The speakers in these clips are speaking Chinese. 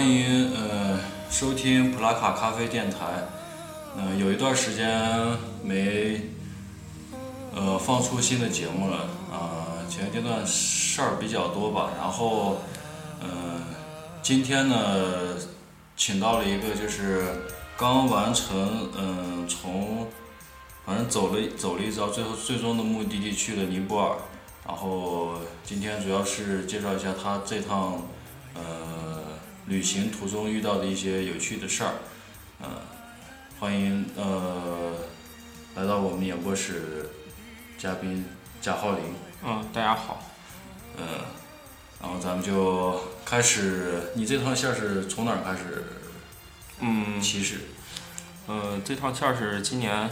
欢迎呃收听普拉卡咖啡电台。嗯、有一段时间没呃放出新的节目了啊、前阶段事儿比较多吧，然后嗯、今天呢请到了一个就是刚完成嗯、从反正走了走了一遭，最后最终的目的地去了尼泊尔。然后今天主要是介绍一下他这趟呃旅行途中遇到的一些有趣的事儿。呃，欢迎呃来到我们演播室嘉宾贾浩林。嗯，大家好。嗯，然后咱们就开始，你这趟线是从哪儿开始嗯，起始？呃，这趟线是今年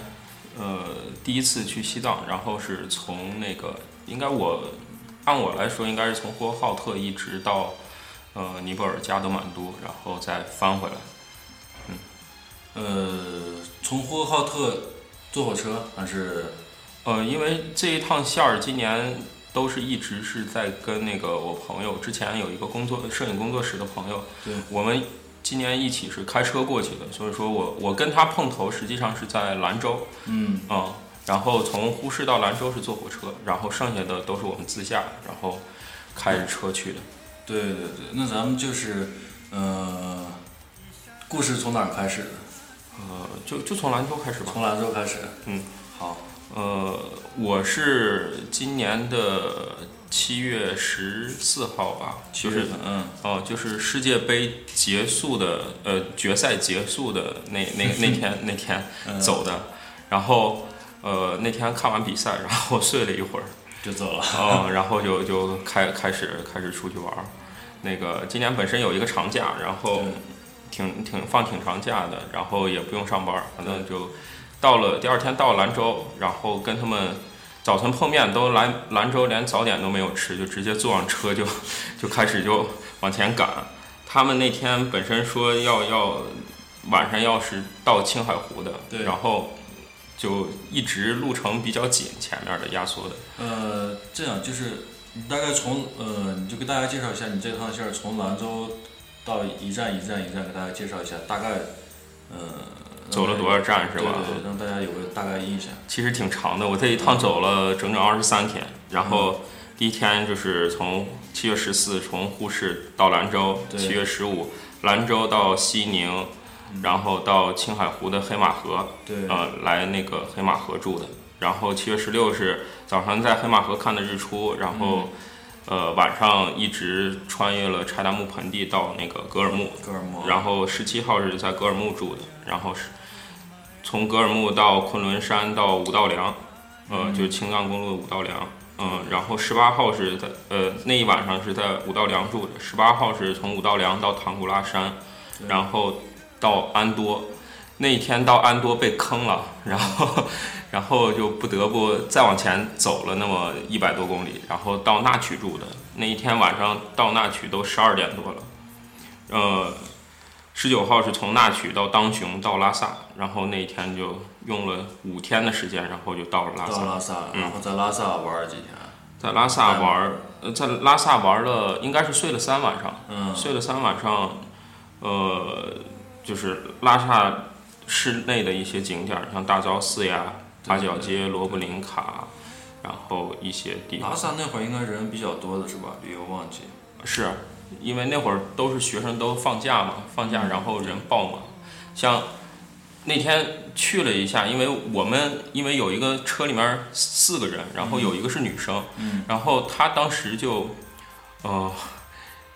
呃第一次去西藏，然后是从那个应该我按我来说应该是从呼和浩特一直到呃尼泊尔加德满都，然后再翻回来。嗯呃，从呼和浩特坐火车还是？呃，因为这一趟线儿今年都是一直是在跟那个我朋友之前有一个工作摄影工作室的朋友，对我们今年一起是开车过去的，所以说我我跟他碰头实际上是在兰州。嗯，啊，然后从呼市到兰州是坐火车，然后剩下的都是我们自驾，然后开着车去的。对对对，那咱们就是，呃，故事从哪儿开始的？呃，就就从兰州开始吧。从兰州开始。嗯，好。呃，我是今年的七月十四号吧，就是嗯，哦、就是世界杯结束的，呃，决赛结束的那那 那天那天嗯走的，然后呃那天看完比赛，然后睡了一会儿，就走了。嗯，然后就就开开始开始出去玩儿。那个今年本身有一个长假，然后挺挺放挺长假的，然后也不用上班儿，反正就到了第二天到兰州，然后跟他们早晨碰面，都兰兰州连早点都没有吃，就直接坐上车就 就开始就往前赶。他们那天本身说要要晚上要是到青海湖的，对然后就一直路程比较紧，前面的压缩的。呃，这样就是，你大概从呃，你就给大家介绍一下你这趟线儿从兰州到一站一站一站给大家介绍一下，大概，呃，走了多少站是吧？对对对，让大家有个大概印象。其实挺长的，我这一趟走了整整二十三天。然后第一天就是从七月十四从呼市到兰州，对七月十五兰州到西宁，然后到青海湖的黑马河，对，呃，来那个黑马河住的。然后七月十六是早上在黑马河看的日出，然后、呃晚上一直穿越了柴达木盆地到那个格尔木，格尔木。然后十七号是在格尔木住的，然后是从格尔木到昆仑山到五道梁，呃，就是青藏公路的五道梁，嗯、然后十八号是在呃那一晚上是在五道梁住的，十八号是从五道梁到唐古拉山，然后到安多，那一天到安多被坑了，然后 然后就不得不再往前走了那么一百多公里，然后到那曲住的，那一天晚上到那曲都十二点多了，呃。十九号是从那曲到当雄到拉萨，然后那一天就用了五天的时间，然后就到了拉萨。到拉萨，嗯然后在拉萨玩儿几天。在拉萨玩儿，呃，在拉萨玩了，应该是睡了三晚上，嗯，睡了三晚上，呃，就是拉萨市内的一些景点儿，像大昭寺呀、八角街、罗布林卡，然后一些地方拉萨那会儿应该人比较多的是吧？旅游旺季。是，因为那会儿都是学生都放假嘛，放假然后人爆满。像那天去了一下，因为我们因为有一个车里面四个人，然后有一个是女生，嗯然后她当时就，呃，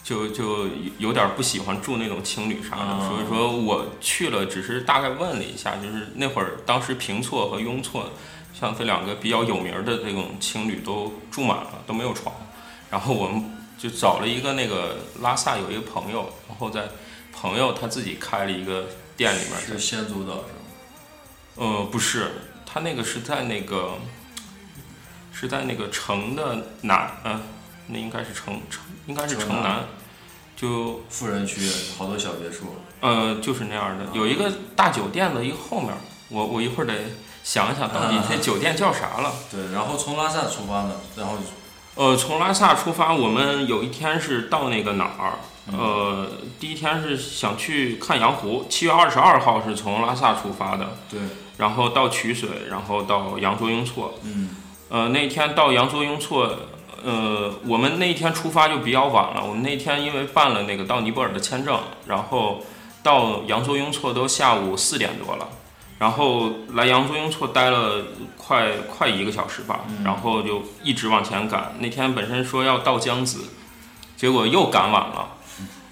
就就有点不喜欢住那种青旅啥的，嗯所以说我去了，只是大概问了一下，就是那会儿当时平措和雍措，像这两个比较有名的这种青旅都住满了，都没有床，然后我们就找了一个那个拉萨有一个朋友，然后在朋友他自己开了一个店里面是先租的是吗？呃，不是，他那个是在那个是在那个城的南，呃，那应该是城城，应该是城南，就富人区好多小别墅。呃就是那样的，有一个大酒店的一个后面，我我一会儿得想一想到底这酒店叫啥了。对，然后从拉萨出发的，然后呃，从拉萨出发，我们有一天是到那个哪儿，呃，第一天是想去看羊湖，七月二十二号是从拉萨出发的，对，然后到曲水，然后到羊卓雍措。嗯，呃，那天到羊卓雍措，呃，我们那一天出发就比较晚了。我们那天因为办了那个到尼泊尔的签证，然后到扬州雍措都下午四点多了，然后来扬州雍措待了快快一个小时吧，然后就一直往前赶。那天本身说要到江子，结果又赶晚了。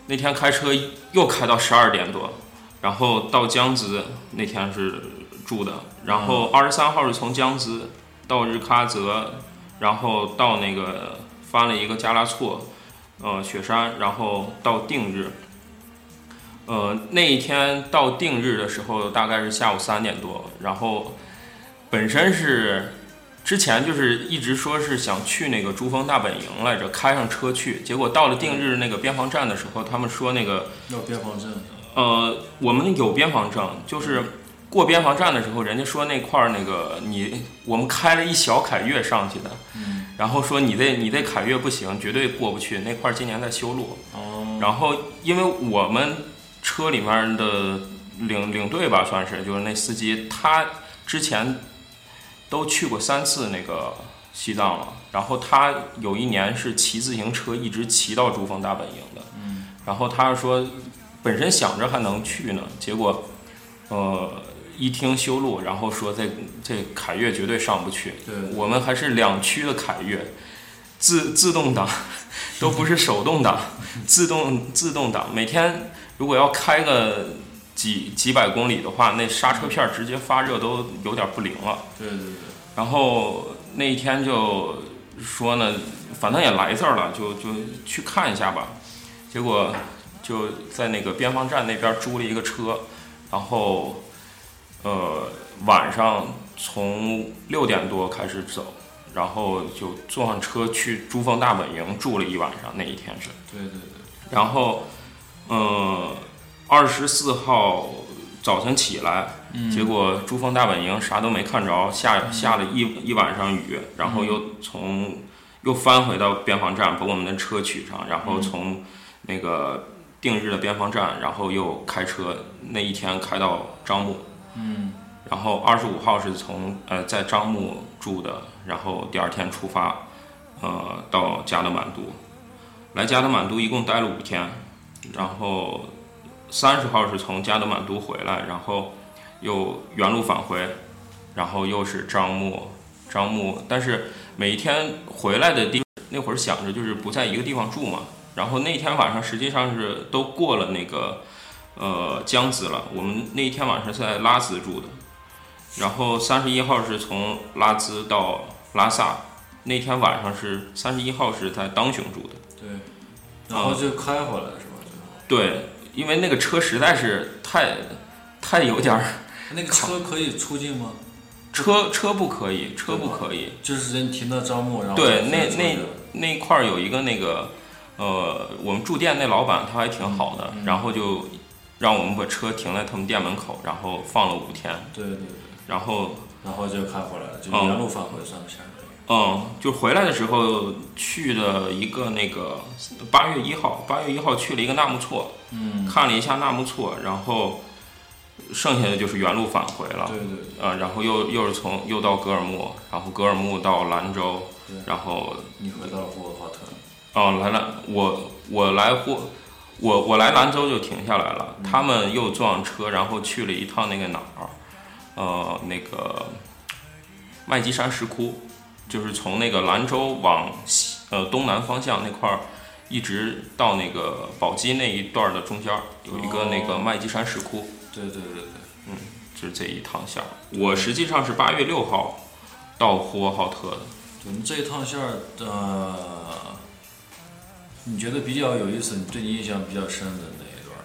那天开车又开到十二点多，然后到江孜那天是住的，然后二十三号是从江孜到日喀则，然后到那个翻了一个加拉措，呃雪山，然后到定日。呃，那一天到定日的时候大概是下午三点多，然后本身是之前就是一直说是想去那个珠峰大本营来着，开上车去，结果到了定日那个边防站的时候，他们说那个要边防证。呃，我们有边防证，就是过边防站的时候，人家说那块儿那个你我们开了一小凯越上去的，嗯，然后说你这你这凯越不行，绝对过不去，那块儿今年在修路。哦，然后因为我们车里面的领领队吧，算是就是那司机，他之前都去过三次那个西藏了，然后他有一年是骑自行车一直骑到珠峰大本营的，嗯，然后他说本身想着还能去呢，结果呃一听修路，然后说这这凯越绝对上不去，对，我们还是两驱的凯越，自自动挡，都不是手动挡，自动自动挡。每天如果要开个几几百公里的话，那刹车片直接发热都有点不灵了。对对对，然后那一天就说呢，反正也来这儿了，就就去看一下吧。结果就在那个边防站那边租了一个车，然后呃晚上从六点多开始走，然后就坐上车去珠峰大本营住了一晚上。那一天是，对对对，然后呃二十四号早晨起来，嗯，结果珠峰大本营啥都没看着，下下了一一晚上雨，然后又从又翻回到边防站，把我们的车取上，然后从那个定日的边防站，然后又开车，那一天开到樟木，嗯，然后二十五号是从呃在樟木住的，然后第二天出发，呃到加德满都，来加德满都一共待了五天，然后三十号是从加德满都回来，然后又原路返回，然后又是樟木，樟木，但是每一天回来的地那会儿想着就是不在一个地方住嘛，然后那天晚上实际上是都过了那个呃江孜了，我们那一天晚上是在拉孜住的，然后三十一号是从拉孜到拉萨，那天晚上是三十一号是在当雄住的。对，然后就开回来是吧？对，因为那个车实在是太太有点儿，那个车可以出境吗？车车不可以，车不可以。就是人停到樟木，然后对那那那块儿有一个那个，呃，我们住店那老板他还挺好的，嗯然后就让我们把车停在他们店门口，然后放了五天，对对对，然后然后就开回来了，就嗯。原路返回算不下来。嗯，就回来的时候去的一个那个八月一号，八月一号去了一个纳木错，嗯，看了一下纳木错，然后剩下的就是原路返回了。对对对，呃，然后又又是从又到格尔木，然后格尔木到兰州，然后你回到了呼和浩特。哦来了我我来霍我我来兰州就停下来了，他们又坐上车，然后去了一趟那个哪儿，呃那个麦积山石窟，就是从那个兰州往西呃东南方向那块儿。一直到那个宝鸡那一段儿的中间儿有一个那个哦麦积山石窟，对对对对，嗯就是这一趟线儿。我实际上是八月六号到呼和浩特的。我们这一趟线儿，呃，你觉得比较有意思，你对你印象比较深的那一段儿？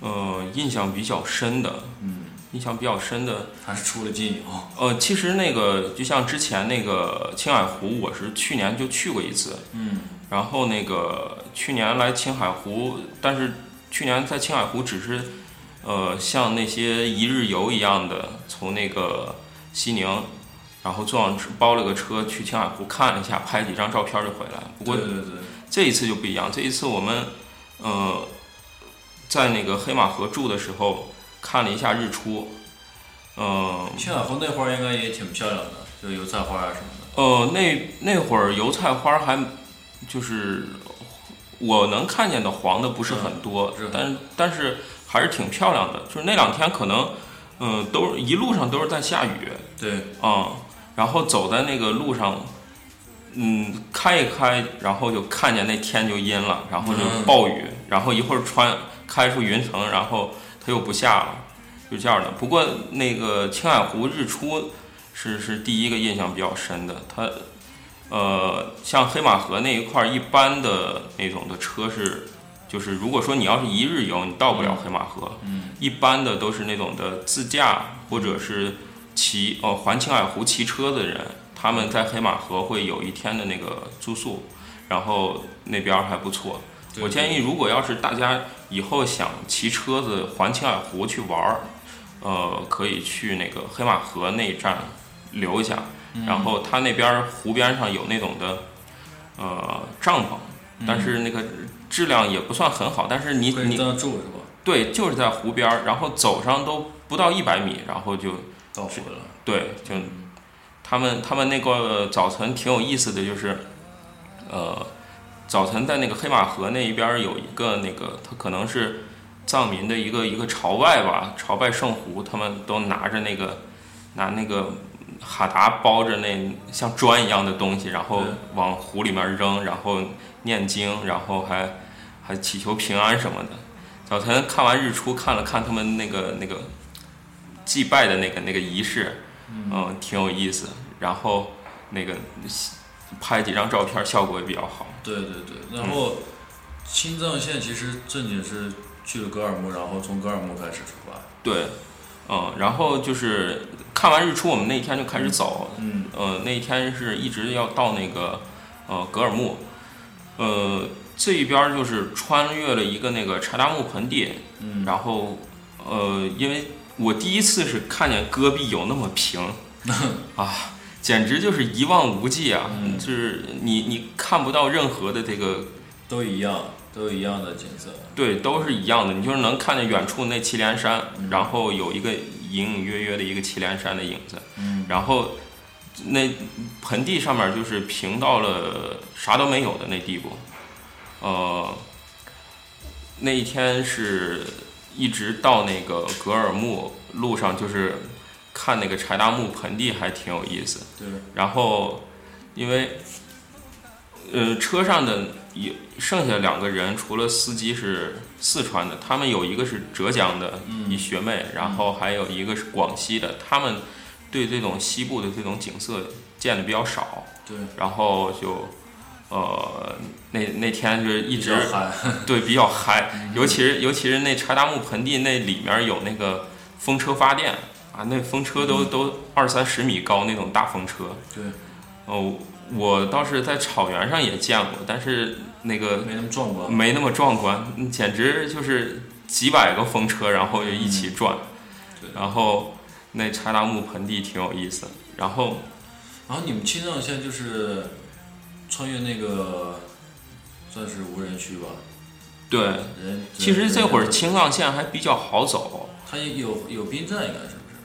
呃，印象比较深的，嗯，印象比较深的，还是出了金牛？呃，其实那个就像之前那个青海湖，我是去年就去过一次，嗯，然后那个去年来青海湖，但是去年在青海湖只是，呃，像那些一日游一样的，从那个西宁，然后坐上车包了个车去青海湖看了一下，拍几张照片就回来。不过对对对，这一次就不一样，这一次我们呃，在那个黑马河住的时候看了一下日出，嗯、青海湖那会儿应该也挺漂亮的，就油菜花啊什么的。呃，那那会儿油菜花还就是我能看见的黄的不是很多，但但是还是挺漂亮的。就是那两天可能，嗯、都一路上都是在下雨对，嗯、然后走在那个路上，嗯，开一开，然后就看见那天就阴了，然后就嗯暴雨，然后一会儿穿开出云层，然后它又不下了，就这样的。不过那个青海湖日出是是第一个印象比较深的，它呃像黑马河那一块儿，一般的那种的车是。就是如果说你要是一日游，你到不了黑马河。嗯，一般的都是那种的自驾或者是骑哦环青海湖骑车的人，他们在黑马河会有一天的那个住宿，然后那边还不错。我建议，如果要是大家以后想骑车子环青海湖去玩儿，呃，可以去那个黑马河那一站留一下，嗯然后它那边湖边上有那种的呃帐篷，但是那个质量也不算很好，但是你你在那住是吧？对，就是在湖边儿，然后走上都不到一百米，然后就到湖了。对，就他们他们那个早晨挺有意思的，就是呃，早晨在那个黑马河那一边有一个那个，他可能是藏民的一个一个朝拜吧，朝拜圣湖，他们都拿着那个拿那个哈达包着那像砖一样的东西，然后往湖里面扔，然后念经，然后还还祈求平安什么的。早晨看完日出，看了看他们那个那个祭拜的那个那个仪式，嗯，挺有意思。然后那个拍几张照片，效果也比较好。对对对，然后青藏线其实正经是去了格尔木，然后从格尔木开始出发。对，嗯，然后就是看完日出，我们那一天就开始走。嗯，呃，那一天是一直要到那个呃格尔木，呃这一边儿就是穿越了一个那个柴达木盆地，嗯，然后呃，因为我第一次是看见戈壁有那么平。啊，简直就是一望无际啊！嗯。就是你你看不到任何的这个都一样，都一样的景色。对，都是一样的，你就是能看见远处那祁连山，嗯。然后有一个隐隐约约的一个祁连山的影子，嗯，然后那盆地上面就是平到了啥都没有的那地步，呃，那一天是一直到那个格尔木路上，就是看那个柴达木盆地还挺有意思。对，然后因为呃车上的有剩下两个人，除了司机是四川的，他们有一个是浙江的嗯一学妹，然后还有一个是广西的，他们对这种西部的这种景色见的比较少，对，然后就。呃，那那天就是一直嗨。对比较嗨，尤其是尤其是那柴达木盆地那里面有那个风车发电啊，那风车都、都二三十米高那种大风车。对，哦，我倒是在草原上也见过，但是那个没那么壮观。没那么壮观，嗯简直就是几百个风车，然后就一起转。对然后那柴达木盆地挺有意思，然后然后你们青藏线就是穿越那个算是无人区吧？对，人其实这会儿青藏线还比较好走。它也有有兵站，应该是不是？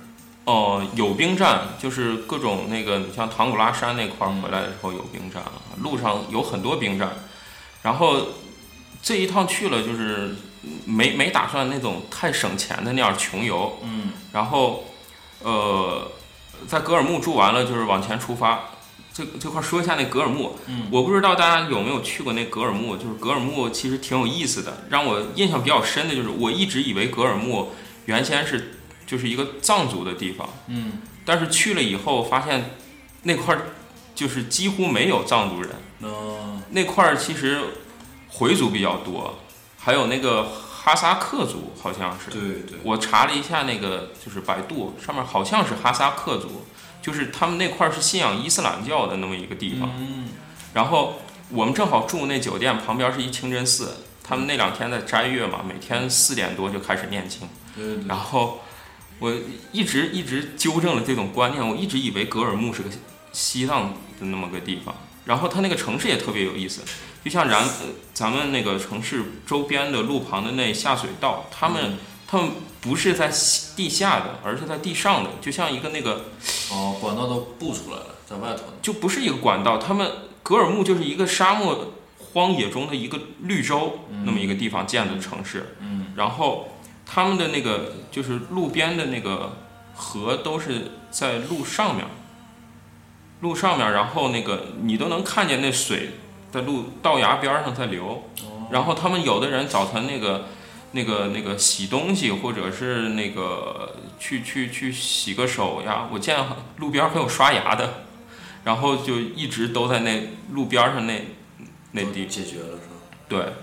哦，有兵站，就是各种那个，你像唐古拉山那块儿嗯回来的时候有兵站，路上有很多兵站。然后这一趟去了，就是没没打算那种太省钱的那样穷游。嗯，然后呃，在格尔木住完了，就是往前出发。这这块儿说一下那格尔木，嗯。我不知道大家有没有去过那格尔木，就是格尔木其实挺有意思的，让我印象比较深的就是我一直以为格尔木原先是就是一个藏族的地方，嗯，但是去了以后发现那块儿就是几乎没有藏族人，嗯，那块儿其实回族比较多，还有那个哈萨克族好像是，对对，我查了一下那个就是百度上面好像是哈萨克族，就是他们那块儿是信仰伊斯兰教的那么一个地方。嗯，然后我们正好住那酒店旁边是一清真寺，他们那两天在斋月嘛，每天四点多就开始念经。对然后我一直一直纠正了这种观念，我一直以为格尔木是个西藏的那么个地方，然后它那个城市也特别有意思，就像咱呃咱们那个城市周边的路旁的那下水道，他们他们不是在地下的，而是在地上的，就像一个那个哦，管道都布出来了，在外头呢。就不是一个管道，他们格尔木就是一个沙漠荒野中的一个绿洲那么一个地方建的城市，嗯。然后他们的那个就是路边的那个河都是在路上面，路上面，然后那个你都能看见那水在路道牙边上在流，然后他们有的人早晨那个那个那个洗东西，或者是那个去去去洗个手呀，我见路边还有刷牙的，然后就一直都在那路边上那那地解决了是吧？对，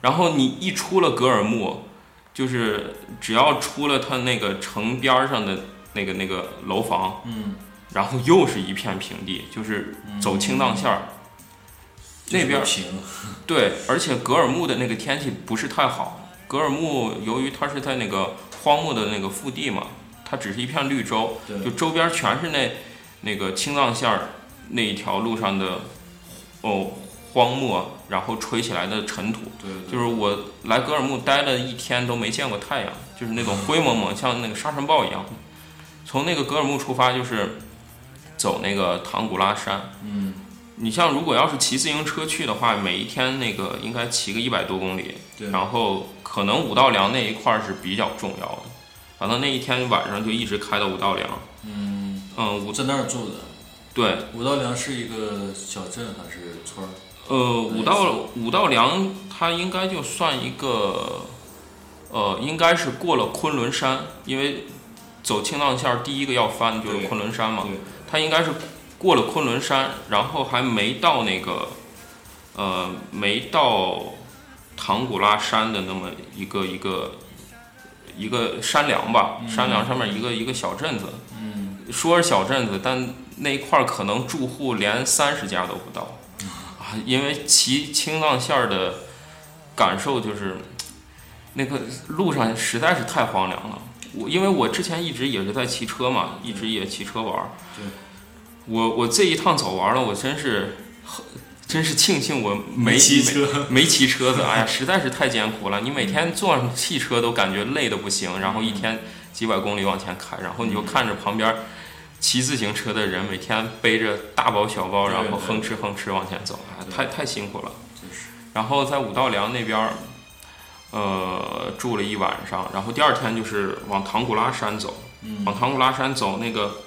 然后你一出了格尔木，就是只要出了它那个城边儿上的那个那个楼房，嗯，然后又是一片平地，就是走青藏线儿。那边对，而且格尔木的那个天气不是太好。格尔木由于它是在那个荒漠的那个腹地嘛，它只是一片绿洲，就周边全是那那个青藏线儿那一条路上的哦荒漠，然后吹起来的尘土。对对就是我来格尔木待了一天都没见过太阳，就是那种灰蒙蒙，像那个沙尘暴一样。从那个格尔木出发，就是走那个唐古拉山。嗯，你像如果要是骑自行车去的话，每一天那个应该骑个一百多公里，对，然后可能五道梁那一块儿是比较重要的。反正那一天晚上就一直开到五道梁。嗯，嗯，五我在那儿住的。对，五道梁是一个小镇还是村儿？呃，五道五道梁它应该就算一个，呃，应该是过了昆仑山，因为走青藏线儿第一个要翻就是昆仑山嘛，对，它应该是过了昆仑山，然后还没到那个，呃，没到唐古拉山的那么一个一个一个山梁吧，山梁上面一个一个小镇子，嗯，说是小镇子，但那一块儿可能住户连三十家都不到，啊，因为骑青藏线儿的感受就是，那个路上实在是太荒凉了。我因为我之前一直也是在骑车嘛，一直也骑车玩儿。对。我我这一趟走完了，我真是，真是庆幸我没骑车，没骑车子，哎呀，实在是太艰苦了。你每天坐上汽车都感觉累的不行，然后一天几百公里往前开，然后你就看着旁边骑自行车的人每天背着大包小包，然后哼哧哼哧往前走，哎太太辛苦了。然后在五道梁那边儿，呃，住了一晚上，然后第二天就是往唐古拉山走，嗯往唐古拉山走那个。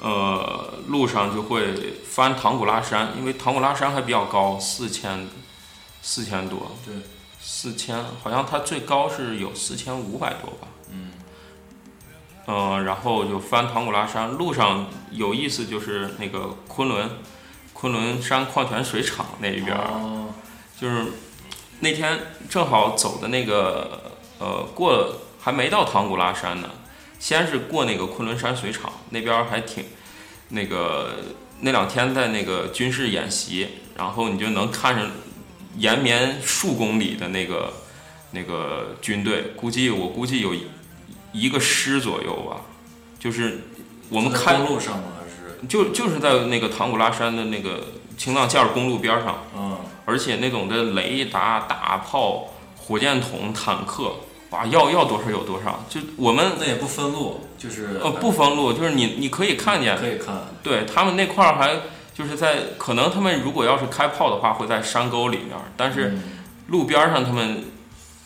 呃，路上就会翻唐古拉山，因为唐古拉山还比较高，四千，四千多，对，四千，好像它最高是有四千五百多吧。嗯。嗯、然后就翻唐古拉山，路上有意思就是那个昆仑，昆仑山矿泉水厂那一边就是那天正好走的那个呃过还没到唐古拉山呢，先是过那个昆仑山水厂那边儿还挺那个那两天在那个军事演习，然后你就能看着延绵数公里的那个那个军队，估计我估计有一一个师左右吧，就是我们在开公路上吗？还是就就是在那个唐古拉山的那个青藏线儿公路边上。嗯，而且那种的雷达、大炮、火箭筒、坦克，哇，要要多少有多少。就我们那也不分路，就是呃不封路，就是你你可以看见，可以看，对他们那块儿还就是在可能他们如果要是开炮的话，会在山沟里面儿，但是嗯路边儿上他们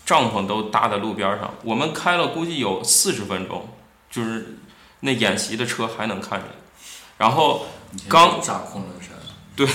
帐篷都搭在路边儿上。我们开了估计有四十分钟，就是那演习的车还能看见。然后刚炸空了山，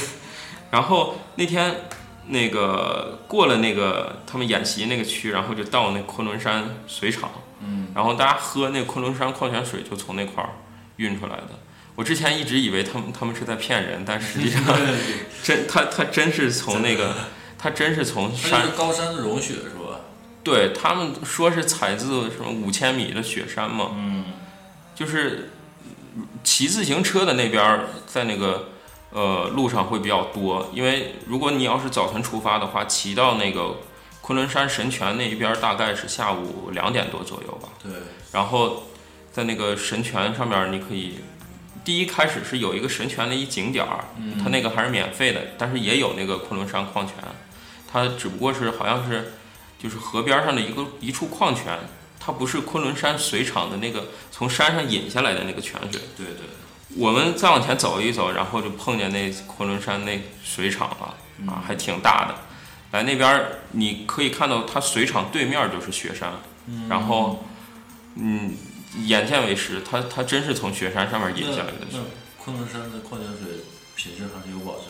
然后那天那个过了那个他们演习那个区，然后就到那昆仑山水厂，嗯，然后大家喝那昆仑山矿泉水就从那块儿运出来的。我之前一直以为他们他们是在骗人，但实际上 真他他真是从那个他真是从山是高山的融雪是吧？对他们说是采自什么五千米的雪山嘛，嗯，就是骑自行车的那边，在那个呃路上会比较多，因为如果你要是早晨出发的话，骑到那个昆仑山神泉那一边儿，大概是下午两点多左右吧。对，然后在那个神泉上面，你可以第一开始是有一个神泉的一景点儿，它那个还是免费的，但是也有那个昆仑山矿泉，它只不过是好像是就是河边上的一个一处矿泉，它不是昆仑山水厂的那个从山上引下来的那个泉水。对对，我们再往前走一走，然后就碰见那昆仑山那水厂了，啊，还挺大的。来那边儿你可以看到，它水厂对面就是雪山，然后，嗯，眼见为实，它它真是从雪山上面引下来的昆仑山的矿泉水品质还是有保证。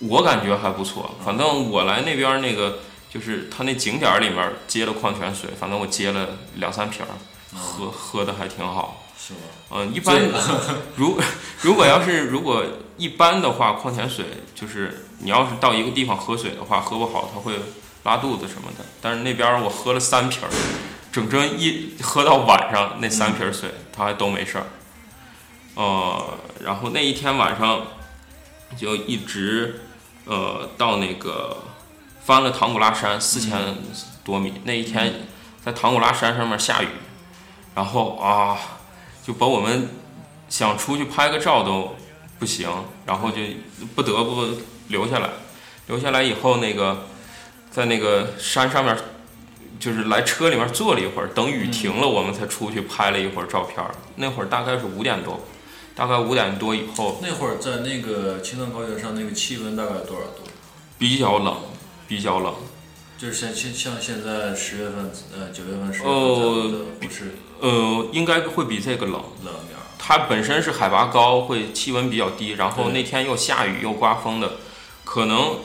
我感觉还不错，反正我来那边儿那个就是它那景点儿里面接了矿泉水，反正我接了两三瓶儿，喝喝的还挺好。是吗？嗯，一般 如 如果要是如果一般的话，矿泉水就是你要是到一个地方喝水的话，喝不好它会拉肚子什么的。但是那边儿我喝了三瓶儿，整整一喝到晚上那三瓶儿水，它还都没事儿。呃，然后那一天晚上就一直呃到那个翻了唐古拉山四千多米，那一天在唐古拉山上面下雨，然后啊就把我们想出去拍个照都不行，然后就不得不留下来。留下来以后，那个在那个山上面，就是来车里面坐了一会儿，等雨停了，我们才出去拍了一会儿照片儿。那会儿大概是五点多，大概五点多以后那会儿在那个青藏高原上，那个气温大概多少度？比较冷，比较冷。就是像现像现在十月份，呃九月份、十月份哦不是呃，应该会比这个冷。冷点儿。它本身是海拔高，会气温比较低，然后那天又下雨又刮风的，可能，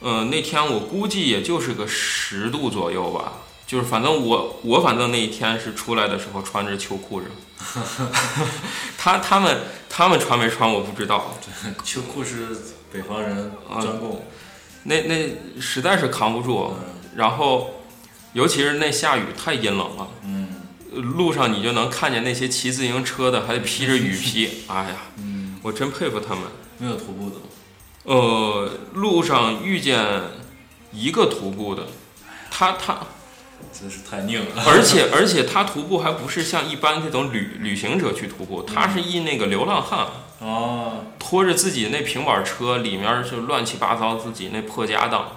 呃，那天我估计也就是个十度左右吧。就是反正我我反正那一天是出来的时候穿着秋裤着，他他们他们穿没穿我不知道，秋裤是北方人啊专供。那那实在是扛不住，然后尤其是那下雨太阴冷了，嗯路上你就能看见那些骑自行车的还披着雨披，哎呀，嗯，我真佩服他们。没有徒步的吗？呃，路上遇见一个徒步的，他他，真是太拧了。而且 而且他徒步还不是像一般这种旅旅行者去徒步，他是一那个流浪汉，哦，拖着自己那平板车，里面就乱七八糟自己那破家当，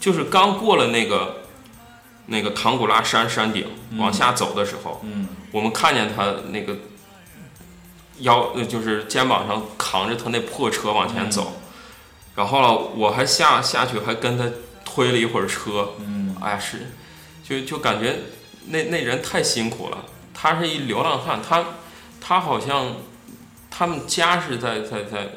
就是刚过了那个那个唐古拉山山顶往下走的时候，嗯。我们看见他那个腰，呃，就是肩膀上扛着他那破车往前走，然后呢，我还下下去还跟他推了一会儿车，嗯，哎呀，是，就就感觉那那人太辛苦了。他是一流浪汉，他他好像他们家是在在在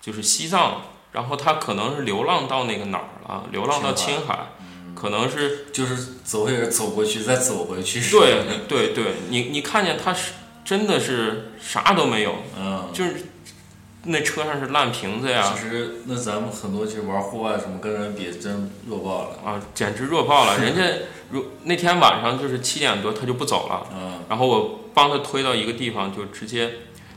就是西藏，然后他可能是流浪到那个哪儿了，流浪到青海，可能是就是走也是走过去，再走回去。对 对对，你你看见他是真的是啥都没有，嗯，就是那车上是烂瓶子呀其，实那咱们很多其实玩户外什么跟人比真弱爆了。啊，简直弱爆了。人家如那天晚上就是七点多他就不走了，嗯然后我帮他推到一个地方，就直接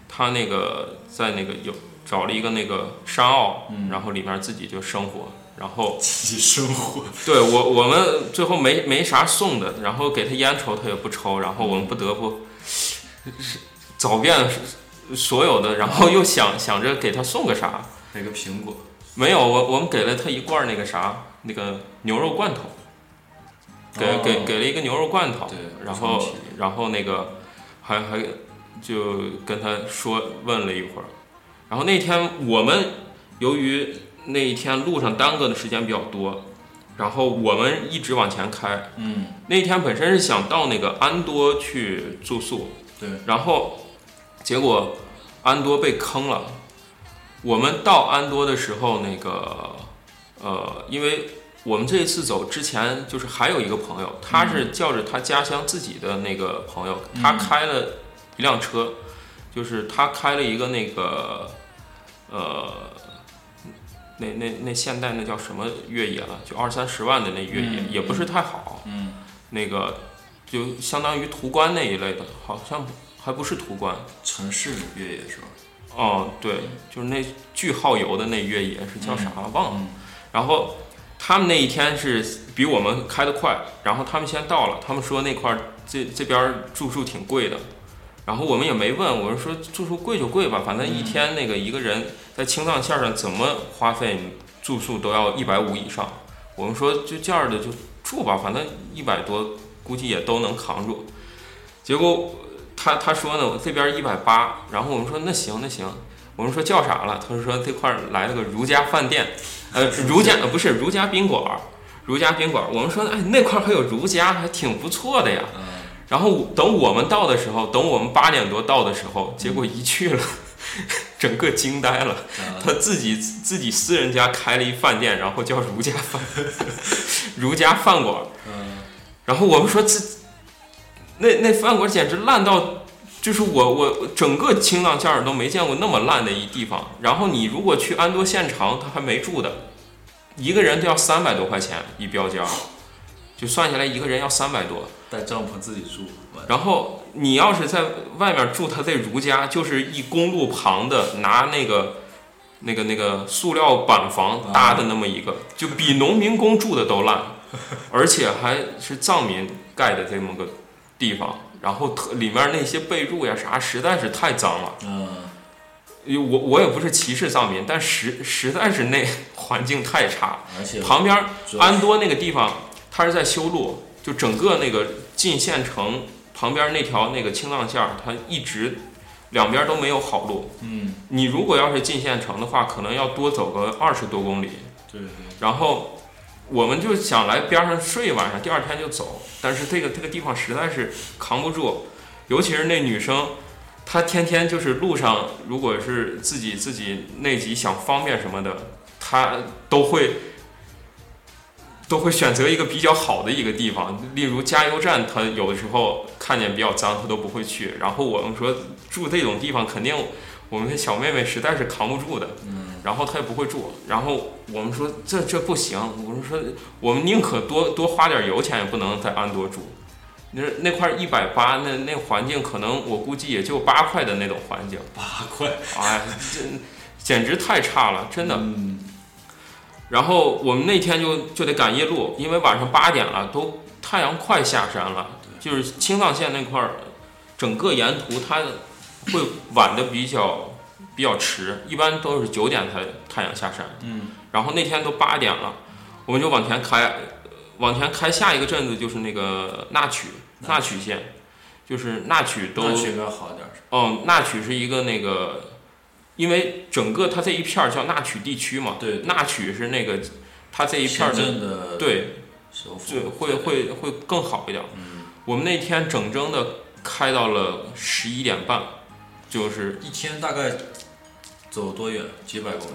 他那个在那个有找了一个那个山坳，嗯然后里面自己就生活，然后 自己生活。对我我们最后没没啥送的，然后给他烟抽他也不抽，然后我们不得不 找遍所有的，然后又想想着给他送个啥，还有个苹果。没有，我我们给了他一罐那个啥那个牛肉罐头，给、哦。给给了一个牛肉罐头，对然后然后那个还还就跟他说问了一会儿，然后那天我们由于那一天路上耽搁的时间比较多，然后我们一直往前开，嗯，那天本身是想到那个安多去住宿，对，然后结果安多被坑了。我们到安多的时候，那个呃，因为我们这一次走之前，就是还有一个朋友，他是叫着他家乡自己的那个朋友，他开了一辆车，就是他开了一个那个呃。那那那现代那叫什么越野了？就二三十万的那越野，嗯也不是太好。嗯，那个就相当于途观那一类的，好像还不是途观。城市越野是吧？哦，对，就是那巨耗油的那越野是叫啥了忘了。嗯然后他们那一天是比我们开得快，然后他们先到了，他们说那块儿这这边儿住宿挺贵的，然后我们也没问，我是说住宿贵就贵吧，反正一天那个一个人在青藏线上怎么花费住宿都要一百五以上。我们说就这样的就住吧，反正一百多估计也都能扛住。结果他他说呢，这边一百八，然后我们说那行那行，我们说叫啥了？他说这块来了个如家饭店，呃，如家呃不是如家宾馆，如家宾馆。我们说哎那块还有如家，还挺不错的呀。嗯然后等我们到的时候，等我们八点多到的时候，结果一去了，整个惊呆了。嗯他自己自己私人家开了一饭店，然后叫如家饭 如家饭馆。嗯然后我们说这那那饭馆简直烂到，就是我我整个青藏线儿都没见过那么烂的一地方。然后你如果去安多县城，他还没住的，一个人都要三百多块钱一标间儿，就算下来一个人要三百多。带帐篷自己住，然后你要是在外面住他在如家，就是一公路旁的，拿那个那个那个塑料板房搭的那么一个，就比农民工住的都烂，而且还是藏民盖的这么个地方，然后特里面那些被褥呀啥，实在是太脏了。嗯我我也不是歧视藏民，但实实在是那 环境太差。而且旁边安多那个地方，它是在修路，就整个那个进县城旁边那条那个青藏线儿，它一直两边都没有好路。嗯你如果要是进县城的话，可能要多走个二十多公里。对对然后我们就想来边上睡一晚上，第二天就走。但是这个这个地方实在是扛不住，尤其是那女生，她天天就是路上，如果是自己自己内急想方便什么的，她都会都会选择一个比较好的一个地方，例如加油站，他有的时候看见比较脏，他都不会去。然后我们说住这种地方，肯定我们的小妹妹实在是扛不住的。嗯然后他也不会住，然后我们说这这不行，我们说我们宁可多多花点油钱，也不能在安多住。那那块一百八，那那环境可能我估计也就八块的那种环境，八块，哎，这简直太差了，真的。嗯然后我们那天就就得赶夜路，因为晚上八点了，都太阳快下山了，就是青藏线那块儿，整个沿途它会晚的比较比较迟，一般都是九点才太阳下山。嗯然后那天都八点了，我们就往前开，往前开下一个镇子就是那个纳曲，纳曲县，就是纳曲都那去应该好点儿。哦，纳曲是一个那个，因为整个它这一片儿叫纳曲地区嘛，对纳曲是那个它这一片儿的的对首府对会会会更好一点。嗯我们那天整整的开到了十一点半，就是一天大概走多远？几百公里。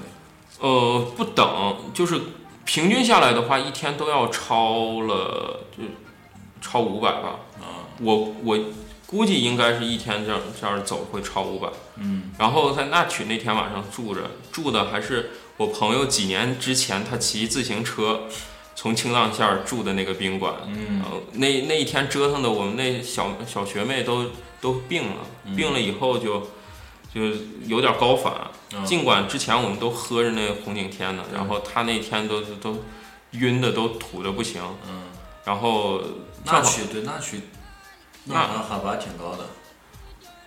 呃不等，就是平均下来的话，一天都要超了就超五百吧。啊我我估计应该是一天这样这样走会超五百。嗯然后在那曲那天晚上住着，住的还是我朋友几年之前他骑自行车从青藏线住的那个宾馆。嗯呃，那那一天折腾的我们那小小学妹都都病了，嗯病了以后就就有点高反。啊尽管之前我们都喝着那红景天呢，嗯然后他那天都都晕的都吐的不行，嗯，然后那曲对那曲，那海拔挺高的。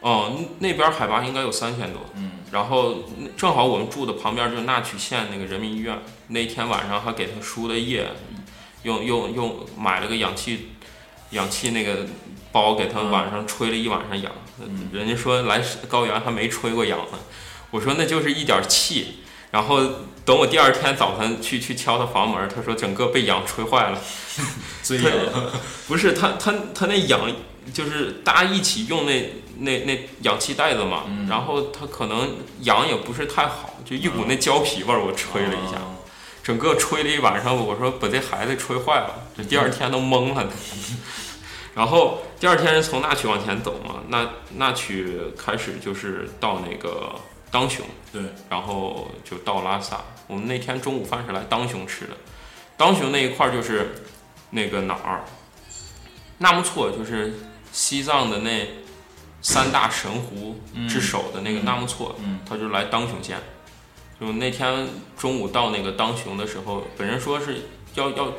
哦那边海拔应该有三千多。嗯然后正好我们住的旁边就是纳曲县那个人民医院，那天晚上还给他输的液，用用用买了个氧气氧气那个包给他嗯晚上吹了一晚上氧，嗯人家说来高原还没吹过氧呢，我说那就是一点气，然后等我第二天早晨去去敲他房门，他说整个被氧吹坏了，最对痒。不是他他他那氧就是大家一起用那那那氧气袋子嘛，嗯。然后它可能氧也不是太好，就一股那胶皮味儿，我吹了一下，啊整个吹了一晚上，我说把这孩子吹坏了，这第二天都懵了。然后第二天是从那曲往前走嘛，那那曲开始就是到那个当雄，对，然后就到拉萨。我们那天中午饭是来当雄吃的，当雄那一块儿就是那个哪儿，纳木错，就是西藏的那三大神湖之首的那个纳木错，嗯他就来当雄县。就那天中午到那个当雄的时候，本人说是要要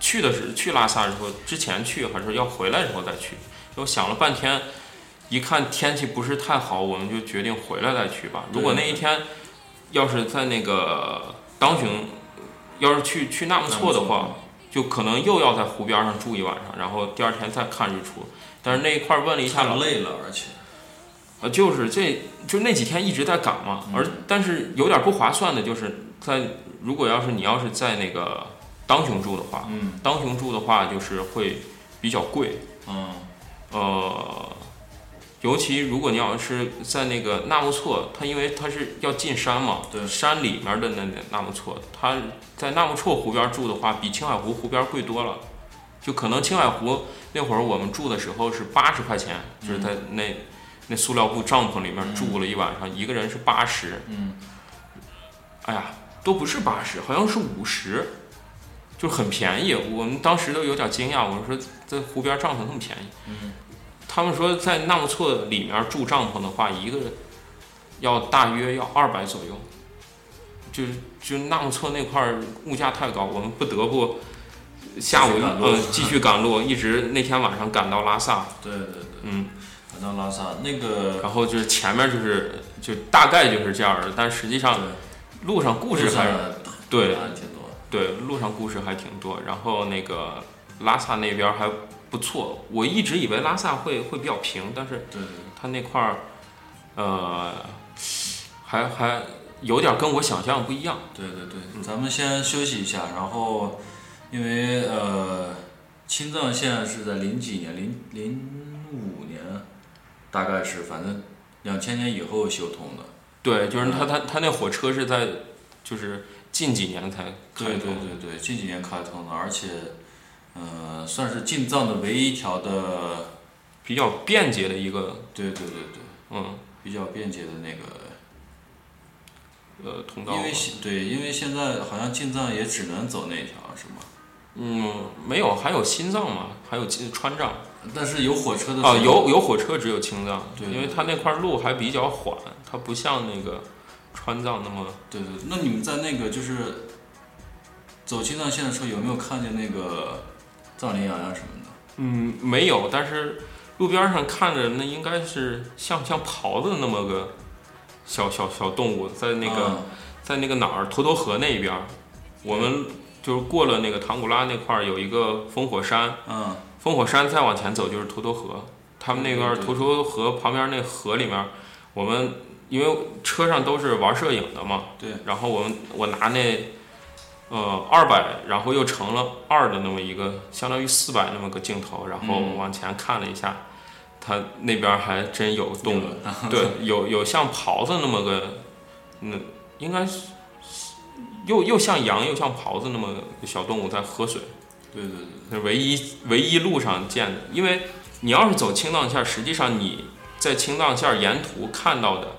去的是去拉萨的时候之前去，还是要回来的时候再去？我想了半天，一看天气不是太好，我们就决定回来再去吧。如果那一天要是在那个当雄，要是去去纳木错的话，就可能又要在湖边上住一晚上，然后第二天再看日出。但是那一块儿问了一下老太累了，而且。呃，就是这就那几天一直在赶嘛，嗯。而但是有点不划算的就是在如果要是你要是在那个当雄住的话，嗯。当雄住的话就是会比较贵，嗯。呃，尤其如果你要是在那个纳木错，它因为它是要进山嘛，对山里面的那那纳木错，它在纳木错湖边住的话，比青海湖湖边贵多了。就可能青海湖那会儿我们住的时候是八十块钱，就是在那那塑料布帐篷里面住了一晚上，一个人是八十。嗯哎呀，都不是八十，好像是五十，就很便宜。我们当时都有点惊讶，我说在湖边帐篷那么便宜。嗯他们说在纳木错里面住帐篷的话，一个要大约要二百左右。就是就纳木错那块儿物价太高，我们不得不下午呃继续赶路，一直那天晚上赶到拉萨，对对对，嗯，赶到拉萨那个然后就是前面就是就大概就是这样的，但实际上路上故事还是对还挺多。对，路上故事还挺多。然后那个拉萨那边还不错，我一直以为拉萨会会比较平，但是对对它那块儿，呃，还还有点跟我想象不一样。对对对，咱们先休息一下，然后因为呃，青藏线是在零几年，零零五年，大概是反正两千年以后修通的。对，就是它嗯它它那火车是在就是近几年才开对对。对对，近几年开通的，而且呃，算是进藏的唯一一条的，比较便捷的一个对对对对，嗯比较便捷的那个。呃通道。因为现对，因为现在好像进藏也只能走那条，是吗？嗯没有，还有新藏嘛，还有进川藏。但是有火车的啊，有有火车，只有青藏，对因为它那块路还比较缓，它不像那个川藏那么。对对，那你们在那个就是走青藏线的时候，有没有看见那个藏羚羊呀什么的？嗯，没有，但是路边上看着那应该是像像狍子那么个小小小动物，在那个、嗯。在那个哪儿沱沱河那边，我们就是过了那个唐古拉那块儿有一个烽火山，嗯。烽火山再往前走就是沱沱河，他们那边沱沱河旁边那河里面，我们因为车上都是玩摄影的嘛，对，然后我们我拿那呃二百，然后又乘了二的那么一个，相当于四百那么个镜头，然后嗯往前看了一下，它那边儿还真有动物，对，有有像狍子那么个，那，应该是又又像羊又像狍子那么个小动物在喝水。对对对那唯一唯一路上见的，因为你要是走青藏线，实际上你在青藏线沿途看到的，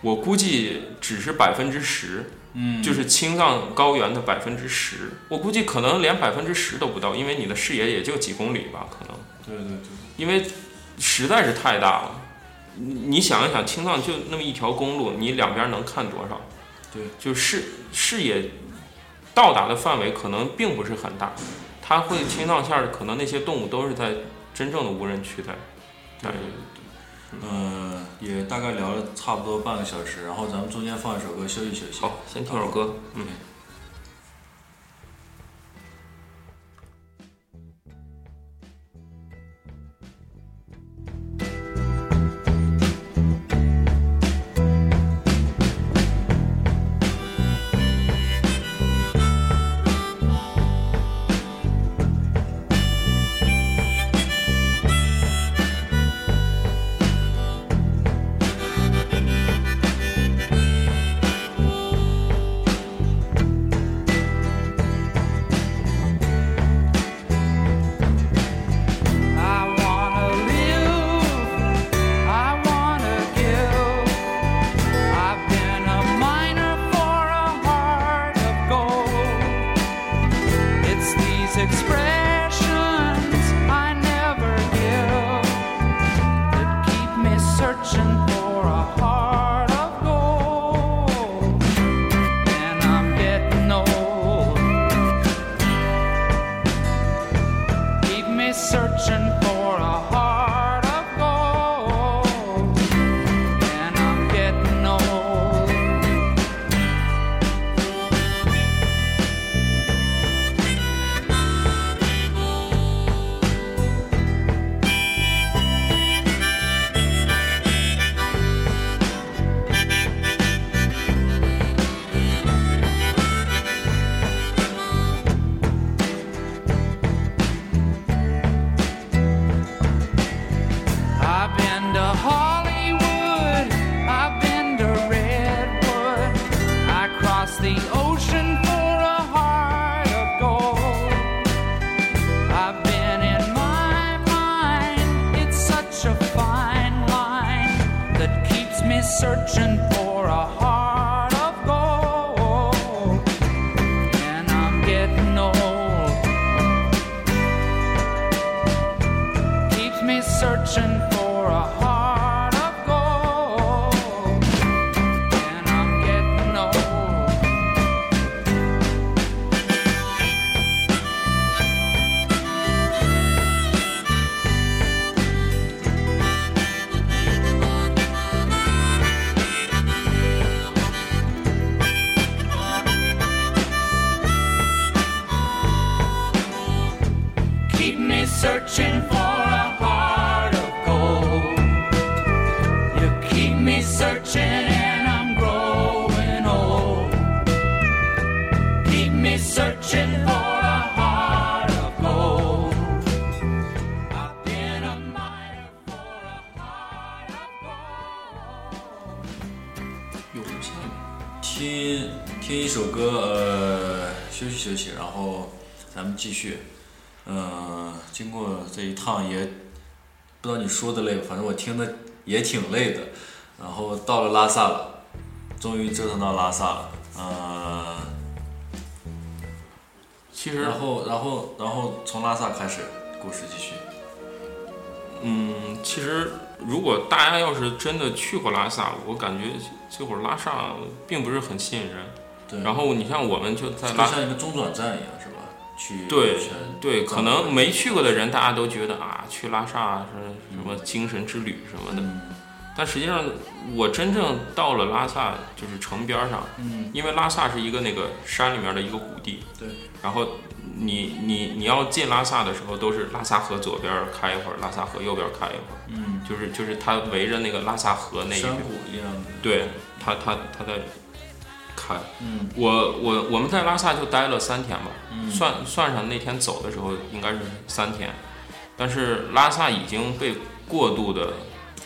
我估计只是百分之十，嗯，就是青藏高原的百分之十，我估计可能连百分之十都不到，因为你的视野也就几公里吧，可能，对对对，因为实在是太大了。你你想一想，青藏就那么一条公路，你两边能看多少？对，就视视野到达的范围可能并不是很大，它会青藏线儿可能那些动物都是在真正的无人区在，在嗯，也大概聊了差不多半个小时，然后咱们中间放一首歌休息休息。好，先听首歌，嗯。后咱们继续。嗯、经过这一趟也不知道你说的累，反正我听的也挺累的。然后到了拉萨了，终于折腾到拉萨了。呃，其实然后然后然后从拉萨开始，故事继续。嗯，其实如果大家要是真的去过拉萨，我感觉这会儿拉萨并不是很吸引人。对，然后你像我们就在就拉像一个中转站一样，是吧？去对对，可能没去过的人，大家都觉得啊，去拉萨是什么精神之旅什么的。嗯但实际上，我真正到了拉萨，就是城边儿上，嗯，因为拉萨是一个那个山里面的一个谷地。对。然后你你你要进拉萨的时候，都是拉萨河左边儿开一会儿，拉萨河右边儿开一会儿，嗯，就是就是它围着那个拉萨河那一边，山谷一样的。对，它它它在开。嗯。我我我们在拉萨就待了三天吧，嗯。算算上那天走的时候应该是三天，但是拉萨已经被过度的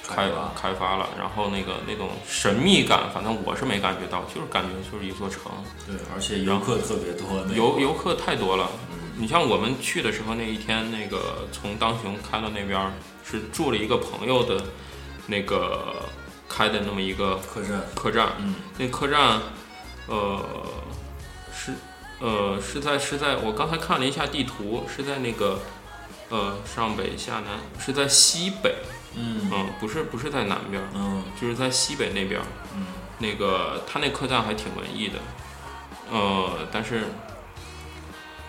开开发了，然后那个那种神秘感，反正我是没感觉到，就是感觉就是一座城，对，而且游客特别多，游游客太多了。嗯。你像我们去的时候那一天，那个从当雄开到那边儿是住了一个朋友的，那个开的那么一个客栈，客栈，嗯。那客栈，呃，是呃是在是在我刚才看了一下地图，是在那个呃上北下南，是在西北，嗯嗯，不是不是在南边儿，嗯就是在西北那边儿。嗯那个他那客栈还挺文艺的，呃，但是。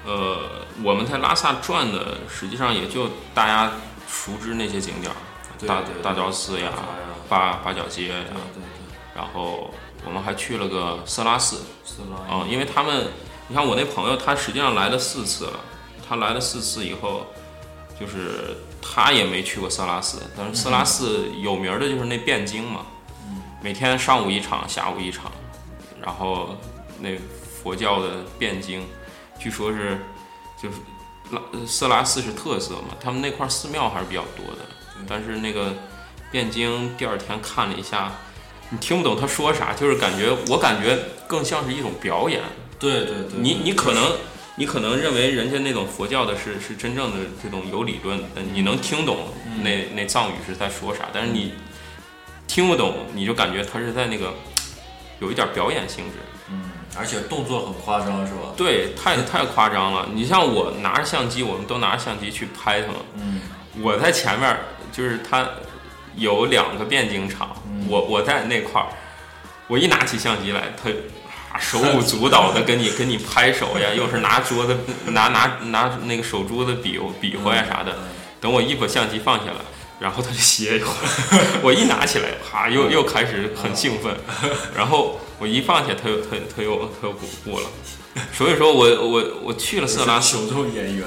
呃，我们在拉萨转的，实际上也就大家熟知那些景点儿，大大昭寺呀八八角街呀然后我们还去了个色拉寺，斯拉嗯，因为他们，你看我那朋友，他实际上来了四次了，他来了四次以后，就是他也没去过色拉寺，但是色拉寺有名儿的就是那辩经嘛，每天上午一场，下午一场，然后那佛教的辩经，据说是就是拉色拉寺是特色嘛，他们那块儿寺庙还是比较多的，但是那个辩经第二天看了一下。你听不懂他说啥，就是感觉我感觉更像是一种表演。对对对，你你可能你可能认为人家那种佛教的是是真正的这种有理论的，你能听懂那那藏语是在说啥，但是你听不懂，你就感觉他是在那个有一点表演性质。嗯，而且动作很夸张，是吧？对，太 太夸张了。你像我拿着相机，我们都拿着相机去拍他们，嗯我在前面，就是他有两个变径场，嗯。我我在那块儿，我一拿起相机来，他啊手舞足蹈的跟你跟你拍手呀，又是拿桌子拿拿拿那个手珠子比比划呀啥的。嗯等我一把相机放下了，然后他就歇一会儿，我一拿起来，啪，又又开始很兴奋，然后我一放下，他又他他又他又不不了。所以说我我我去了色拉寺，群众演员，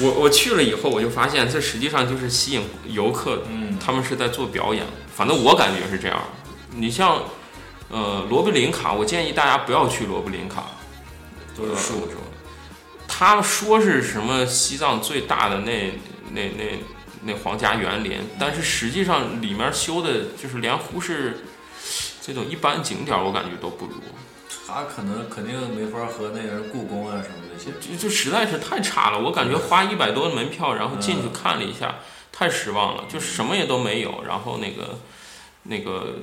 我我去了以后，我就发现这实际上就是吸引游客，嗯他们是在做表演。反正我感觉是这样。你像，呃，罗布林卡，我建议大家不要去罗布林卡。都是树是吧？他说是什么西藏最大的那那那那皇家园林，但是实际上里面修的就是连呼市这种一般景点，我感觉都不如。他可能肯定没法和那人故宫啊什么那些，就就实在是太差了，我感觉花一百多的门票，然后进去嗯看了一下，太失望了，就是什么也都没有，然后那个那个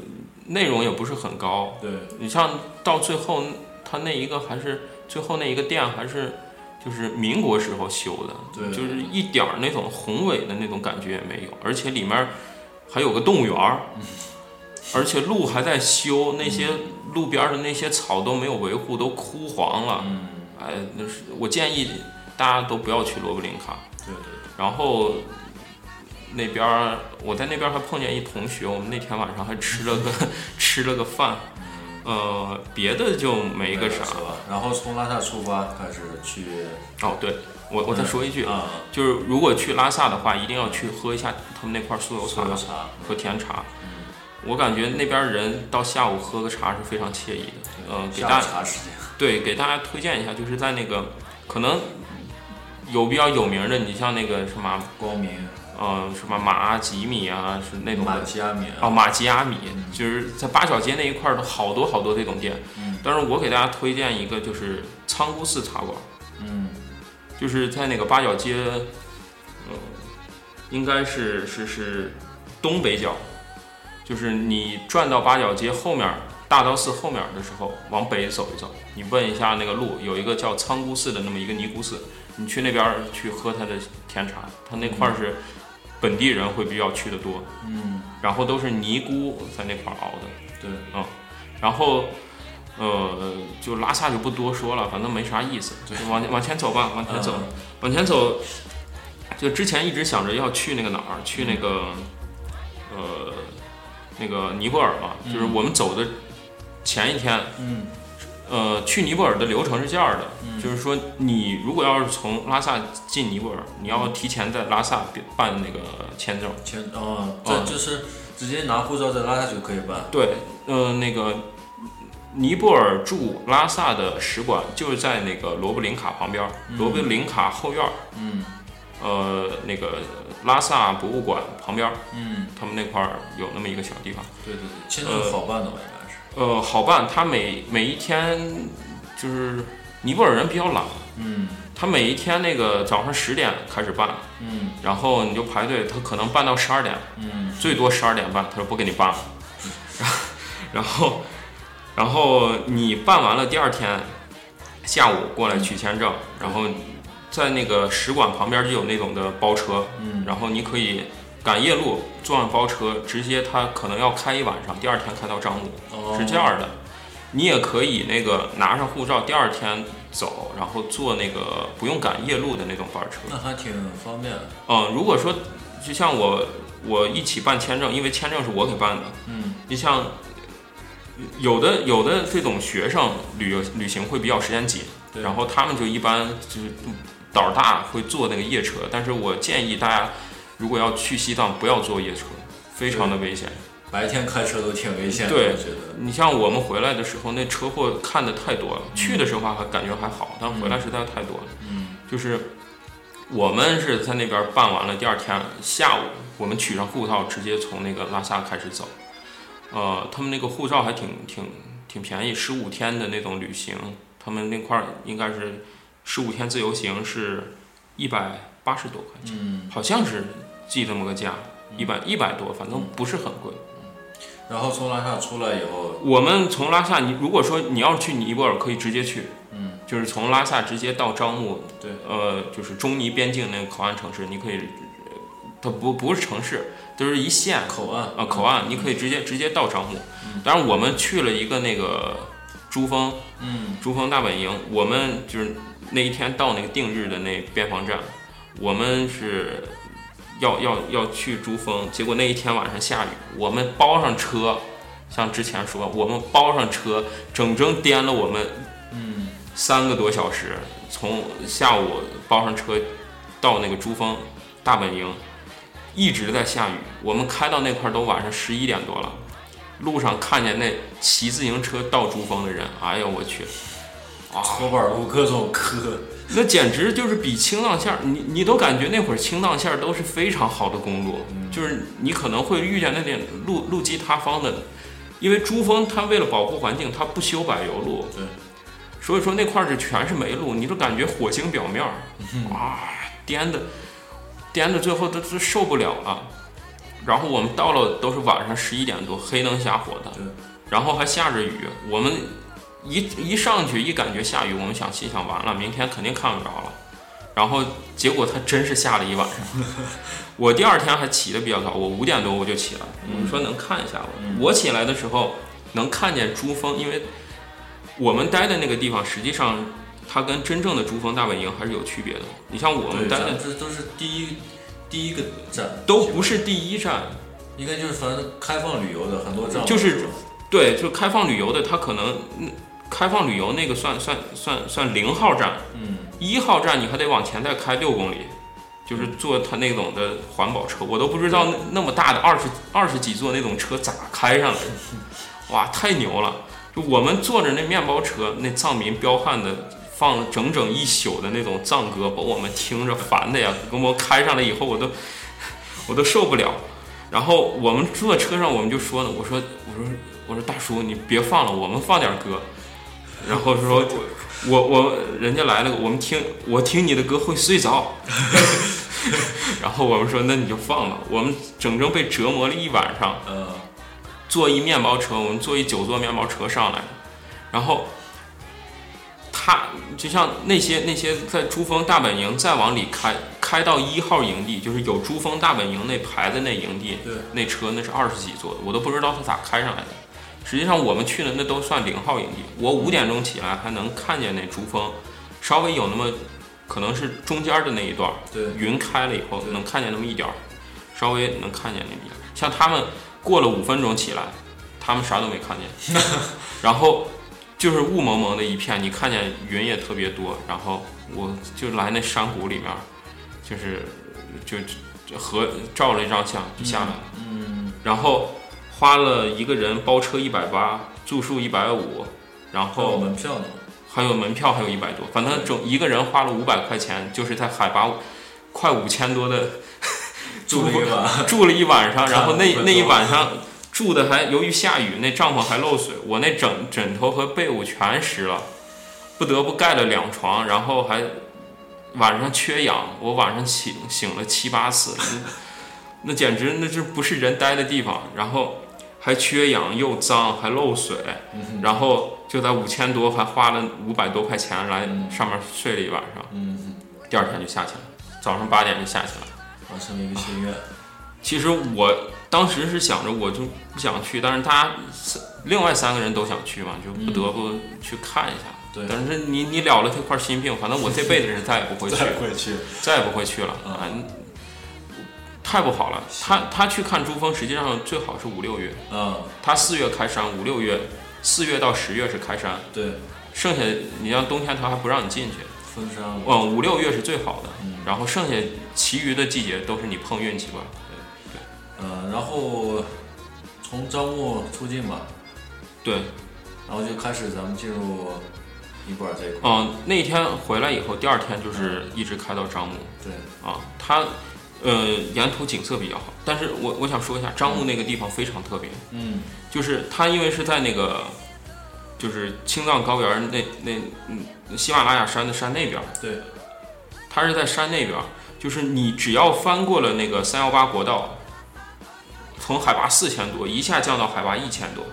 内容也不是很高。对，你像到最后，他那一个还是最后那一个店还是就是民国时候修的，对就是一点儿那种宏伟的那种感觉也没有，而且里面还有个动物园儿，而且路还在修，那些路边儿的那些草都没有维护，都枯黄了。嗯，哎，那是我建议大家都不要去罗布林卡。对对然后那边儿我在那边儿还碰见一同学，我们那天晚上还吃了个 吃了个饭，呃，别的就没个啥。是吧？然后从拉萨出发开始去哦，对我我再说一句，啊，就是如果去拉萨的话，一定要去喝一下他们那块儿酥油茶酥油茶，和甜茶。我感觉那边人到下午喝个茶是非常惬意的。呃，给大家对给大家推荐一下，就是在那个可能有比较有名的，你像那个什么光明、呃什么马吉米啊，是那种马吉亚米哦，马吉亚米，就是在八角街那一块儿的好多好多这种店。嗯但是我给大家推荐一个，就是仓姑寺茶馆，嗯就是在那个八角街，呃，应该是是是东北角，就是你转到八角街后面大昭寺后面的时候，往北走一走，你问一下那个路，有一个叫仓姑寺的那么一个尼姑寺，你去那边儿去喝它的甜茶，它那块儿是本地人会比较去的多。嗯，然后都是尼姑在那块儿熬的，对，嗯然后，呃，就拉萨就不多说了，反正没啥意思，就往往前走吧，往前走，嗯往前走。就之前一直想着要去那个哪儿，去那个，呃，那个尼泊尔嘛，就是我们走的前一天，嗯。呃，去尼泊尔的流程是这样的，嗯。就是说你如果要是从拉萨进尼泊尔，你要提前在拉萨办那个签证。签哦，这就是直接拿护照在拉萨就可以办，对，呃，那个尼泊尔驻拉萨的使馆就是在那个罗布林卡旁边儿，罗布林卡后院儿，嗯。呃，那个拉萨博物馆旁边儿，嗯，他们那块儿有那么一个小地方。对对对，签证好办的吧，应该是，呃，好办，他每每一天就是尼泊尔人比较懒，嗯。他每一天那个早上十点开始办，嗯。然后你就排队，他可能办到十二点，嗯。最多十二点半，他说不给你办。了，然后，然后你办完了，第二天下午过来取签证，然后在那个使馆旁边就有那种的包车，嗯。然后你可以赶夜路坐上包车，直接他可能要开一晚上，第二天开到樟木，哦。是这样的。你也可以那个拿上护照，第二天走，然后坐那个不用赶夜路的那种班车。那还挺方便，嗯，如果说就像我我一起办签证，因为签证是我给办的，嗯。你像有的有的这种学生旅游旅行会比较时间紧，对。然后他们就一般就是胆儿大会坐那个夜车，但是我建议大家如果要去西藏不要坐夜车，非常的危险。白天开车都挺危险的，对我觉得，你像我们回来的时候，那车祸看的太多了。去的时候还感觉还好，但回来实在太多了。嗯就是我们是在那边办完了，第二天下午我们取上护照，直接从那个拉萨开始走。呃，他们那个护照还挺挺挺便宜，十五天的那种旅行，他们那块儿应该是十五天自由行是一百八十多块钱，嗯，好像是记这么个价，一百一百多，反正不是很贵。然后从拉萨出来以后，我们从拉萨，你如果说你要是去尼泊尔，可以直接去，嗯，就是从拉萨直接到樟木，对，呃，就是中尼边境那个口岸城市，你可以，呃它不不是城市，就是一线口岸啊口岸，你可以直接直接到樟木。当然，我们去了一个那个珠峰，嗯。珠峰大本营，我们就是那一天到那个定日的那边防站，我们是要要要去珠峰，结果那一天晚上下雨，我们包上车，像之前说，我们包上车，整整颠了我们嗯三个多小时，从下午包上车到那个珠峰大本营，一直在下雨。我们开到那块都晚上十一点多了，路上看见那骑自行车到珠峰的人，哎呦我去！啊，搓板路各种磕，那简直就是比青藏线儿，你你都感觉那会儿青藏线儿都是非常好的公路，就是你可能会遇见那点路路基塌方的，因为珠峰它为了保护环境，它不修柏油路，对，所以说那块儿是全是煤路，你都感觉火星表面儿，啊，颠的颠的最后都都受不了了。然后我们到了都是晚上十一点多，黑灯瞎火的。对，然后还下着雨。我们一一上去一感觉下雨，我们想心想完了，明天肯定看不着了。然后结果它真是下了一晚上。我第二天还起得比较早，我五点多我就起来，我说能看一下吧我。起来的时候能看见珠峰，因为我们待的那个地方实际上它跟真正的珠峰大本营还是有区别的。你像我们，待的这都是第一第一个站，都不是第一站，应该就是反正开放旅游的很多站，就是对，就开放旅游的，它可能嗯开放旅游那个算算算算零号站，嗯，一号站你还得往前再开六公里，就是坐他那种的环保车，我都不知道那那么大的二十二十几座那种车咋开上来的，哇，太牛了！就我们坐着那面包车，那藏民彪悍的放了整整一宿的那种藏歌，把我们听着烦的呀，给我开上来以后，我都 我都受不了。然后我们坐车上，我们就说呢，我说我说我说大叔，你别放了，我们放点歌。然后说我我人家来了，我们听我听你的歌会睡着。然后我们说那你就放吧，我们整整被折磨了一晚上。呃，坐一面包车，我们坐一九座面包车上来的，然后他就像那些那些在珠峰大本营再往里开，开到一号营地，就是有珠峰大本营那牌子那营地，对，那车那是二十几座的，我都不知道他咋开上来的。实际上我们去的那都算零号营地，我五点钟起来还能看见那珠峰，稍微有那么可能是中间的那一段儿，对，云开了以后对能看见那么一点儿，稍微能看见那么一点儿。像他们过了五分钟起来，他们啥都没看见，然后就是雾蒙蒙的一片，你看见云也特别多。然后我就来那山谷里面，就是就就合照了一张相就下来了，嗯，然后花了一个人包车一百八，住宿一百五，然后门票呢，还有门票还有一百多，反正整一个人花了五百块钱，就是在海拔快五千多的 住了一晚，住了一晚上，然后那那一晚上住的还由于下雨，那帐篷还漏水，我那枕枕头和被褥全湿了，不得不盖了两床，然后还晚上缺氧，我晚上醒醒了七八次，那那简直那这不是人待的地方，然后还缺氧又脏还漏水，嗯然后就在五千多还花了五百多块钱来嗯上面睡了一晚上，嗯，第二天就下去了，早上八点就下去了。完成了一个心愿，其实我当时是想着我就不想去，但是大家三另外三个人都想去嘛，就不得不去看一下。对但是你你了了这块心病，反正我这辈子是再也不会 去，再会去，再也不会去了。嗯啊，太不好了。他他去看珠峰，实际上最好是五六月，嗯，他四月开山，五六月，四月到十月是开山，对，剩下你像冬天他还不让你进去。封山，嗯，五六月是最好的，嗯。然后剩下其余的季节都是你碰运气吧。对对。嗯，然后从樟木出境吧，对，然后就开始咱们进入尼泊尔这一块，嗯，那天回来以后，第二天就是一直开到樟木。对，啊，它呃沿途景色比较好，但是我我想说一下，樟木那个地方非常特别，嗯，就是它因为是在那个就是青藏高原那那嗯喜马拉雅山的山那边，对，它是在山那边，就是你只要翻过了那个三幺八国道，从海拔四千多一下降到海拔一千多，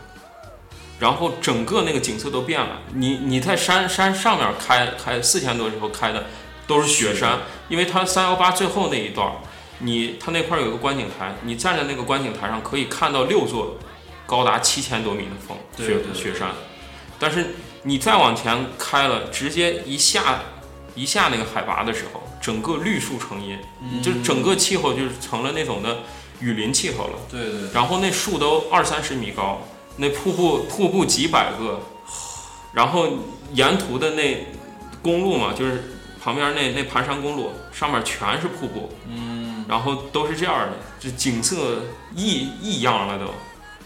然后整个那个景色都变了。你你在山山上面开开四千多的时候开的都是雪山，因为它三幺八最后那一段儿，你它那块儿有个观景台，你站在那个观景台上可以看到六座高达七千多米的峰雪雪山，但是你再往前开了，直接一下一下那个海拔的时候，整个绿树成荫，嗯就整个气候就是成了那种的雨林气候了。对对，然后那树都二三十米高，那瀑布瀑布几百个，然后沿途的那公路嘛，就是旁边那那盘山公路上面全是瀑布，嗯，然后都是这样的，这景色异异样了都，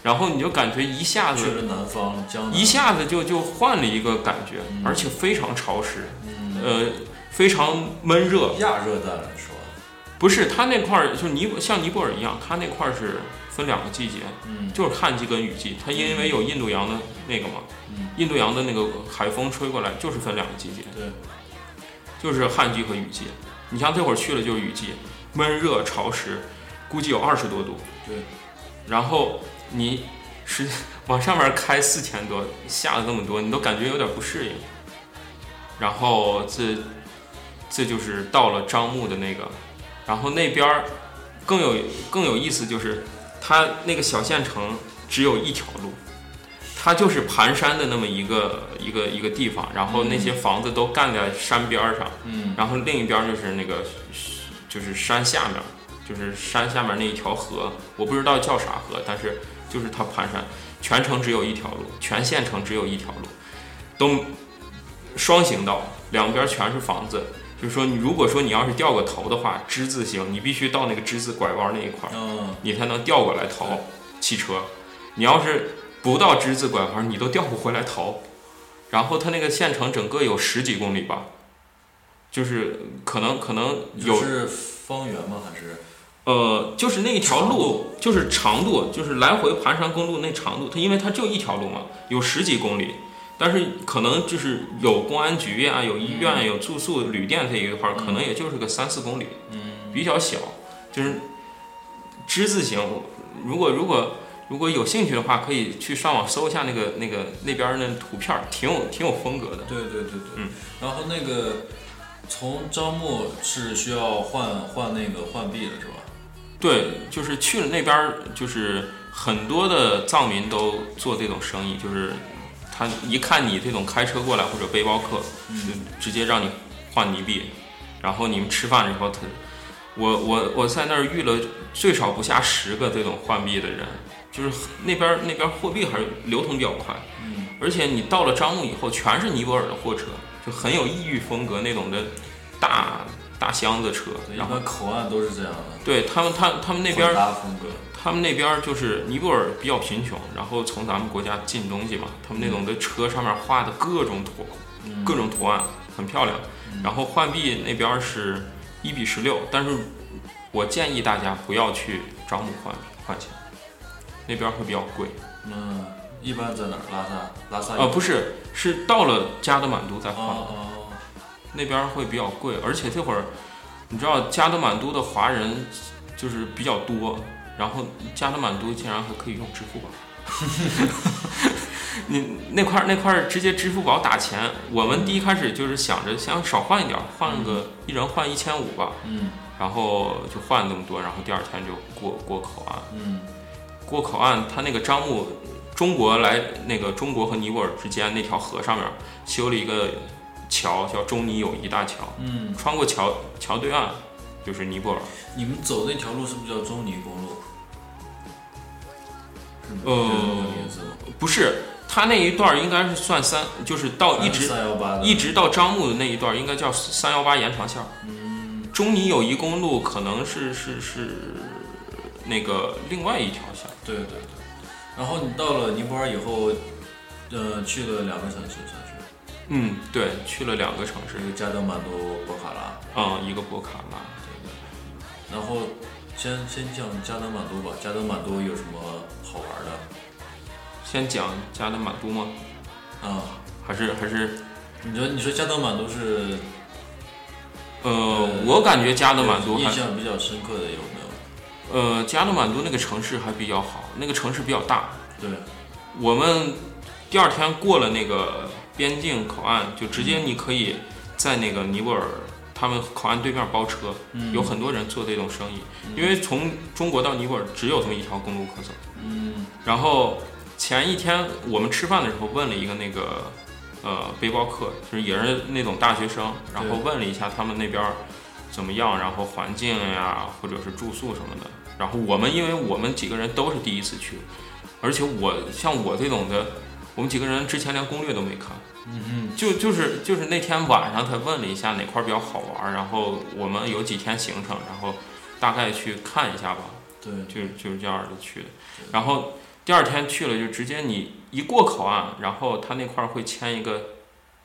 然后你就感觉一下子去了南方江南，一下子就就换了一个感觉，嗯。而且非常潮湿，嗯，呃，非常闷热。亚热带是吧？不是，它那块儿就尼泊像尼泊尔一样，它那块儿是分两个季节，嗯，就是旱季跟雨季。它因为有印度洋的那个嘛，嗯。印度洋的那个海风吹过来，就是分两个季节，对，就是旱季和雨季。你像这会儿去了就是雨季，闷热潮湿，估计有二十多度。对，然后你是往上面开四千多，下了那么多，你都感觉有点不适应。然后这这就是到了樟木的那个，然后那边儿更有更有意思，就是它那个小县城只有一条路，它就是盘山的那么一个一个一个地方，然后那些房子都干在山边上，嗯。然后另一边就是那个就是山下面，就是山下面那一条河，我不知道叫啥河，但是就是它盘山，全程只有一条路，全县城只有一条路，都双行道，两边全是房子。就是说，你如果说你要是掉个头的话，之字形，你必须到那个之字拐弯那一块儿，嗯，你才能调过来逃汽车。你要是不到之字拐弯，你都调不回来逃。然后它那个县城整个有十几公里吧，就是可能可能有是方圆吗？还是呃，就是那一条路，就是长度，就是来回盘山公路那长度，它因为它就一条路嘛，有十几公里，但是可能就是有公安局啊、有医院、有住宿旅店这一块儿，可能也就是个三四公里，嗯比较小，就是之字形。如果如果如果有兴趣的话，可以去上网搜一下那个那个那边儿那图片，挺有挺有风格的。对对对对，嗯，然后那个从樟木是需要换换那个换币的是吧？对，就是去了那边儿，就是很多的藏民都做这种生意，就是他一看你这种开车过来或者背包客，就直接让你换泥币，然后你们吃饭的时候，他，我我我在那儿遇了最少不下十个这种换币的人，就是那边儿那边儿货币还是流通比较快，嗯，而且你到了樟木以后，全是尼泊尔的货车，就很有异域风格那种的大大箱子车，然后般口岸都是这样的。对他们他他们那边风格，他们那边儿就是尼泊尔比较贫穷，然后从咱们国家进东西嘛，他们那种的车上面画的各种图，嗯各种图案很漂亮。然后换币那边儿是一比十六，但是我建议大家不要去樟木换换钱，那边儿会比较贵。嗯，一般在哪儿？拉萨，拉萨呃，不是，是到了加德满都再哦换，哦，那边儿会比较贵，而且这会儿你知道加德满都的华人就是比较多，然后加德满都竟然还可以用支付宝。你那块儿那块儿直接支付宝打钱，我们第一开始就是想着想少换一点儿，换个一人换一千五吧，嗯。然后就换那么多，然后第二天就过过口岸，嗯。过口岸，他那个樟木，中国来那个中国和尼泊尔之间那条河上面修了一个桥，叫中尼友谊大桥，嗯，穿过桥桥对岸就是尼泊尔。你们走那条路是不是叫中尼公路？呃？不是，它那一段应该是算三，就是到一直一直到樟木的那一段应该叫三幺八延长线。嗯，中尼友谊公路可能是是是那个另外一条线。对对对。然后你到了尼泊尔以后，呃，去了两个城市，算是嗯，对，去了两个城市，一个加德满都、博卡拉，嗯，一个博卡拉。对对。然后先先讲加德满都吧，加德满都有什么好玩的？先讲加德满都吗？啊，还是还是你说你说加德满都是呃，我感觉加德满都印象比较深刻的有没有？呃，加德满都那个城市还比较好，那个城市比较大。对，我们第二天过了那个边境口岸，就直接你可以在那个尼泊尔他们口岸对面包车，嗯有很多人做这种生意，因为从中国到尼泊尔只有这么一条公路可走。嗯然后前一天我们吃饭的时候问了一个那个呃背包客，就是也是那种大学生，然后问了一下他们那边儿怎么样，然后环境呀或者是住宿什么的。然后我们因为我们几个人都是第一次去，而且我像我这种的，我们几个人之前连攻略都没看，嗯嗯就就是就是那天晚上他问了一下哪块儿比较好玩儿，然后我们有几天行程，然后大概去看一下吧。对，就就是这样的去的。然后第二天去了，就直接你一过口岸，然后他那块儿会签一个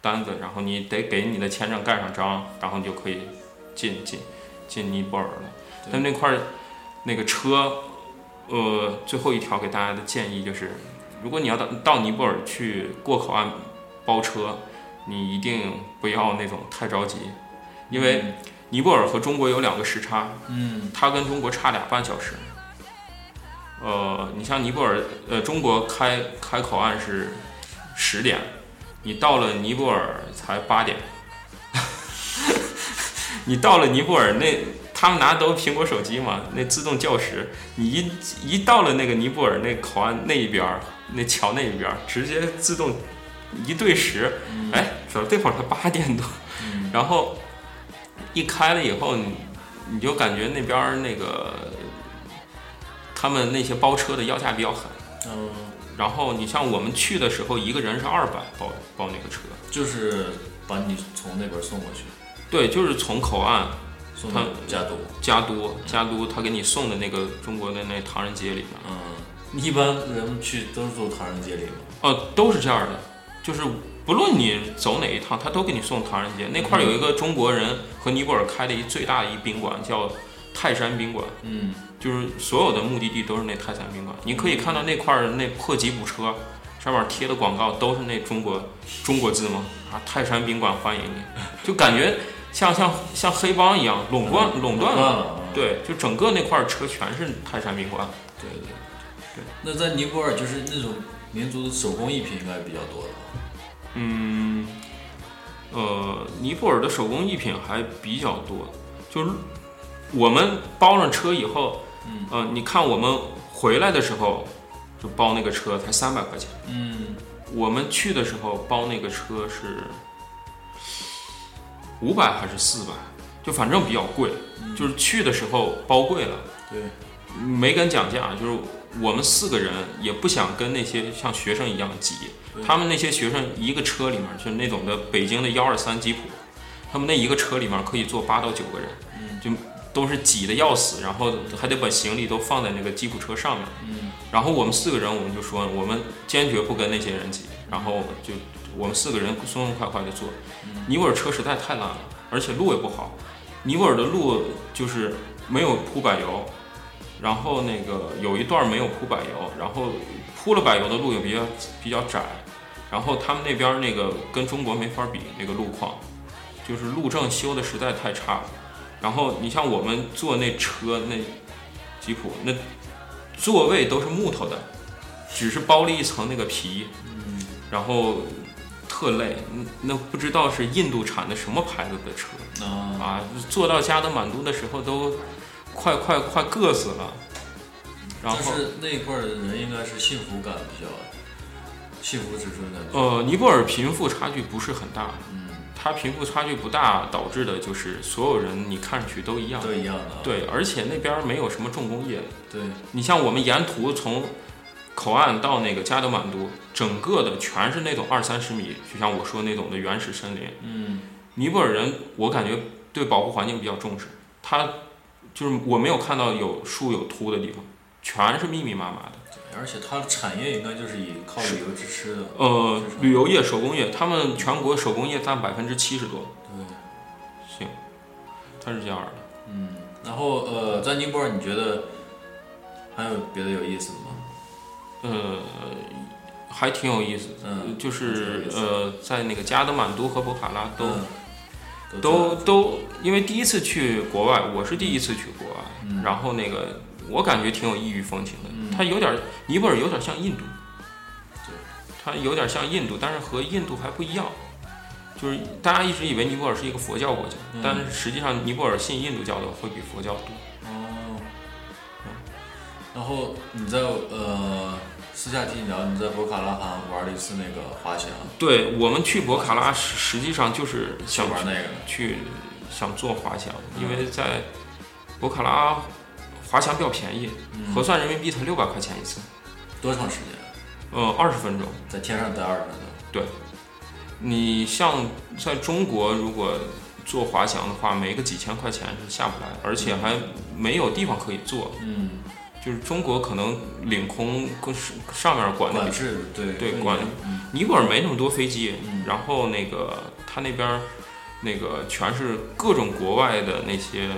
单子，然后你得给你的签证盖上章，然后你就可以进进进尼泊尔了。对但那块儿那个车，呃，最后一条给大家的建议就是，如果你要到到尼泊尔去过口岸包车，你一定不要那种太着急，因为。尼泊尔和中国有两个时差，嗯它跟中国差俩半小时。呃，你像尼泊尔，呃，中国开开口岸是十点，你到了尼泊尔才八点。你到了尼泊尔那，他们拿的都是苹果手机嘛，那自动校时，你一一到了那个尼泊尔那口岸那一边儿，那桥那一边儿，直接自动一对时，哎，说这会儿才八点多，嗯。然后一开了以后，你你就感觉那边儿那个他们那些包车的要价比较狠。嗯，然后你像我们去的时候，一个人是二百包包那个车，就是把你从那边送过去，对，就是从口岸送他加多。加都加都，他给你送的那个中国的那唐人街里面，嗯，一般人去都是住唐人街里嘛。哦，都是这样的，就是不论你走哪一趟，他都给你送唐人街那块儿有一个中国人和尼泊尔开的一最大的一宾馆，叫泰山宾馆。嗯就是所有的目的地都是那泰山宾馆，你可以看到那块儿那破吉普车上面贴的广告都是那中国中国字吗啊，泰山宾馆欢迎你，就感觉像像像黑帮一样垄断垄断了。对，就整个那块儿车全是泰山宾馆。对对对。那在尼泊尔就是那种民族的手工艺品应该比较多的。嗯，呃，尼泊尔的手工艺品还比较多，就是我们包上车以后，嗯呃，你看我们回来的时候就包那个车才三百块钱。嗯我们去的时候包那个车是五百还是四百，就反正比较贵，就是去的时候包贵了，对，没跟讲价，就是我们四个人也不想跟那些像学生一样挤，他们那些学生一个车里面就是那种的北京的幺二三吉普，他们那一个车里面可以坐八到九个人，就都是挤得要死，然后还得把行李都放在那个吉普车上面。嗯。然后我们四个人，我们就说我们坚决不跟那些人挤，然后就我们四个人松松快快的坐。尼泊尔车实在太烂了，而且路也不好。尼泊尔的路就是没有铺柏油，然后那个有一段没有铺柏油，然后铺了柏油的路也比较比较窄，然后他们那边那个跟中国没法比那个路况，就是路政修的实在太差了。然后你像我们坐那车那吉普那座位都是木头的，只是包了一层那个皮，嗯然后特累。嗯那不知道是印度产的什么牌子的车啊啊？坐到加德满都的时候都快快快硌死了。然后但是那一块儿的人应该是幸福感比较，幸福指数应该比较。呃，尼泊尔贫富差距不是很大，嗯，它贫富差距不大，导致的就是所有人你看上去都一样。都一样的啊。对，而且那边没有什么重工业，对，你像我们沿途从口岸到那个加德满都，整个的全是那种二三十米，就像我说那种的原始森林。嗯尼泊尔人，我感觉对保护环境比较重视，他就是我没有看到有树有秃的地方，全是密密麻麻的。而且它的产业应该就是以靠旅游支持的。呃，旅游业、手工业，他们全国手工业占百分之七十多。对，行，它是这样的。嗯，然后呃，在尼泊尔你觉得还有别的有意思的吗？呃，还挺有意思的，嗯，就是呃，在那个加德满都和博卡拉都。嗯都都，因为第一次去国外，我是第一次去国外，嗯然后那个我感觉挺有异域风情的，嗯它有点尼泊尔有点像印度，对，它有点像印度，但是和印度还不一样，就是大家一直以为尼泊尔是一个佛教国家，嗯但是实际上尼泊尔信印度教的会比佛教多。哦，然后你在呃私下听你聊，你在博卡拉还玩了一次那个滑翔，对我们去博卡拉实实际上就是想玩那个？去想做滑翔，嗯因为在博卡拉滑翔比较便宜，嗯核算人民币才六百块钱一次，多长时间？呃，二十分钟。在天上待二十分钟。对你像在中国，如果做滑翔的话，没个几千块钱是下不来，而且还没有地方可以做。嗯，就是中国可能领空跟上上面管的比管制对对管嗯。尼泊尔没那么多飞机，嗯。然后那个他那边儿那个全是各种国外的那些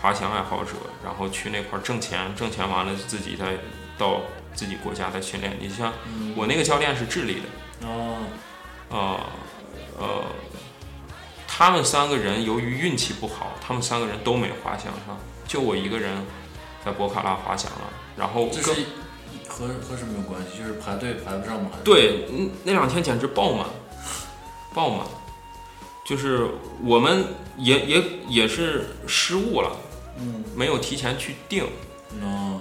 滑翔爱好者，然后去那块儿挣钱，挣钱完了自己再到自己国家再训练。你像嗯。我那个教练是智利的，哦。呃呃，他们三个人由于运气不好，他们三个人都没滑翔上，就我一个人在博卡拉滑翔了。然后这是和和什么有关系？就是排队排不上吗？对，嗯那两天简直爆满，爆满，就是我们也也也是失误了，嗯，没有提前去定，哦，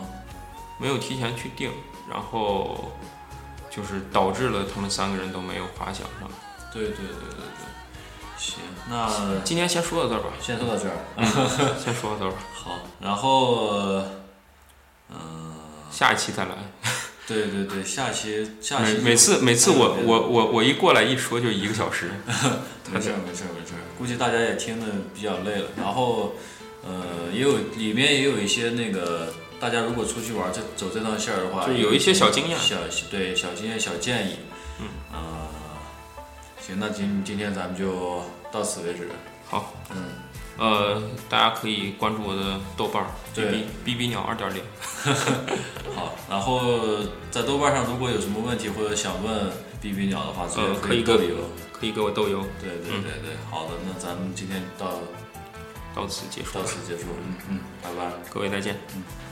没有提前去定，然后就是导致了他们三个人都没有滑翔上。对对对对对，行，那今天先说到这儿吧，先说到这儿。先说到这儿吧，好，然后，嗯、下一期再来。对对对，下期下期每每次每次我哎我我我一过来一说就一个小时，没事儿 没事儿没事儿，估计大家也听的比较累了。然后，呃，也有里面也有一些那个，大家如果出去玩儿这走这趟线儿的话，就有一些小经验小对小经验、小建议。嗯，呃，行，那今今天咱们就到此为止。好，嗯，呃，大家可以关注我的豆瓣儿对 B B B 鸟二点零，好，然后在豆瓣上如果有什么问题或者想问 B B 鸟的话，直接呃可以豆邮。可以给我豆邮。对对嗯对对，好的，那咱们今天到到此结束到，此结束，嗯嗯，拜拜。各位再见。我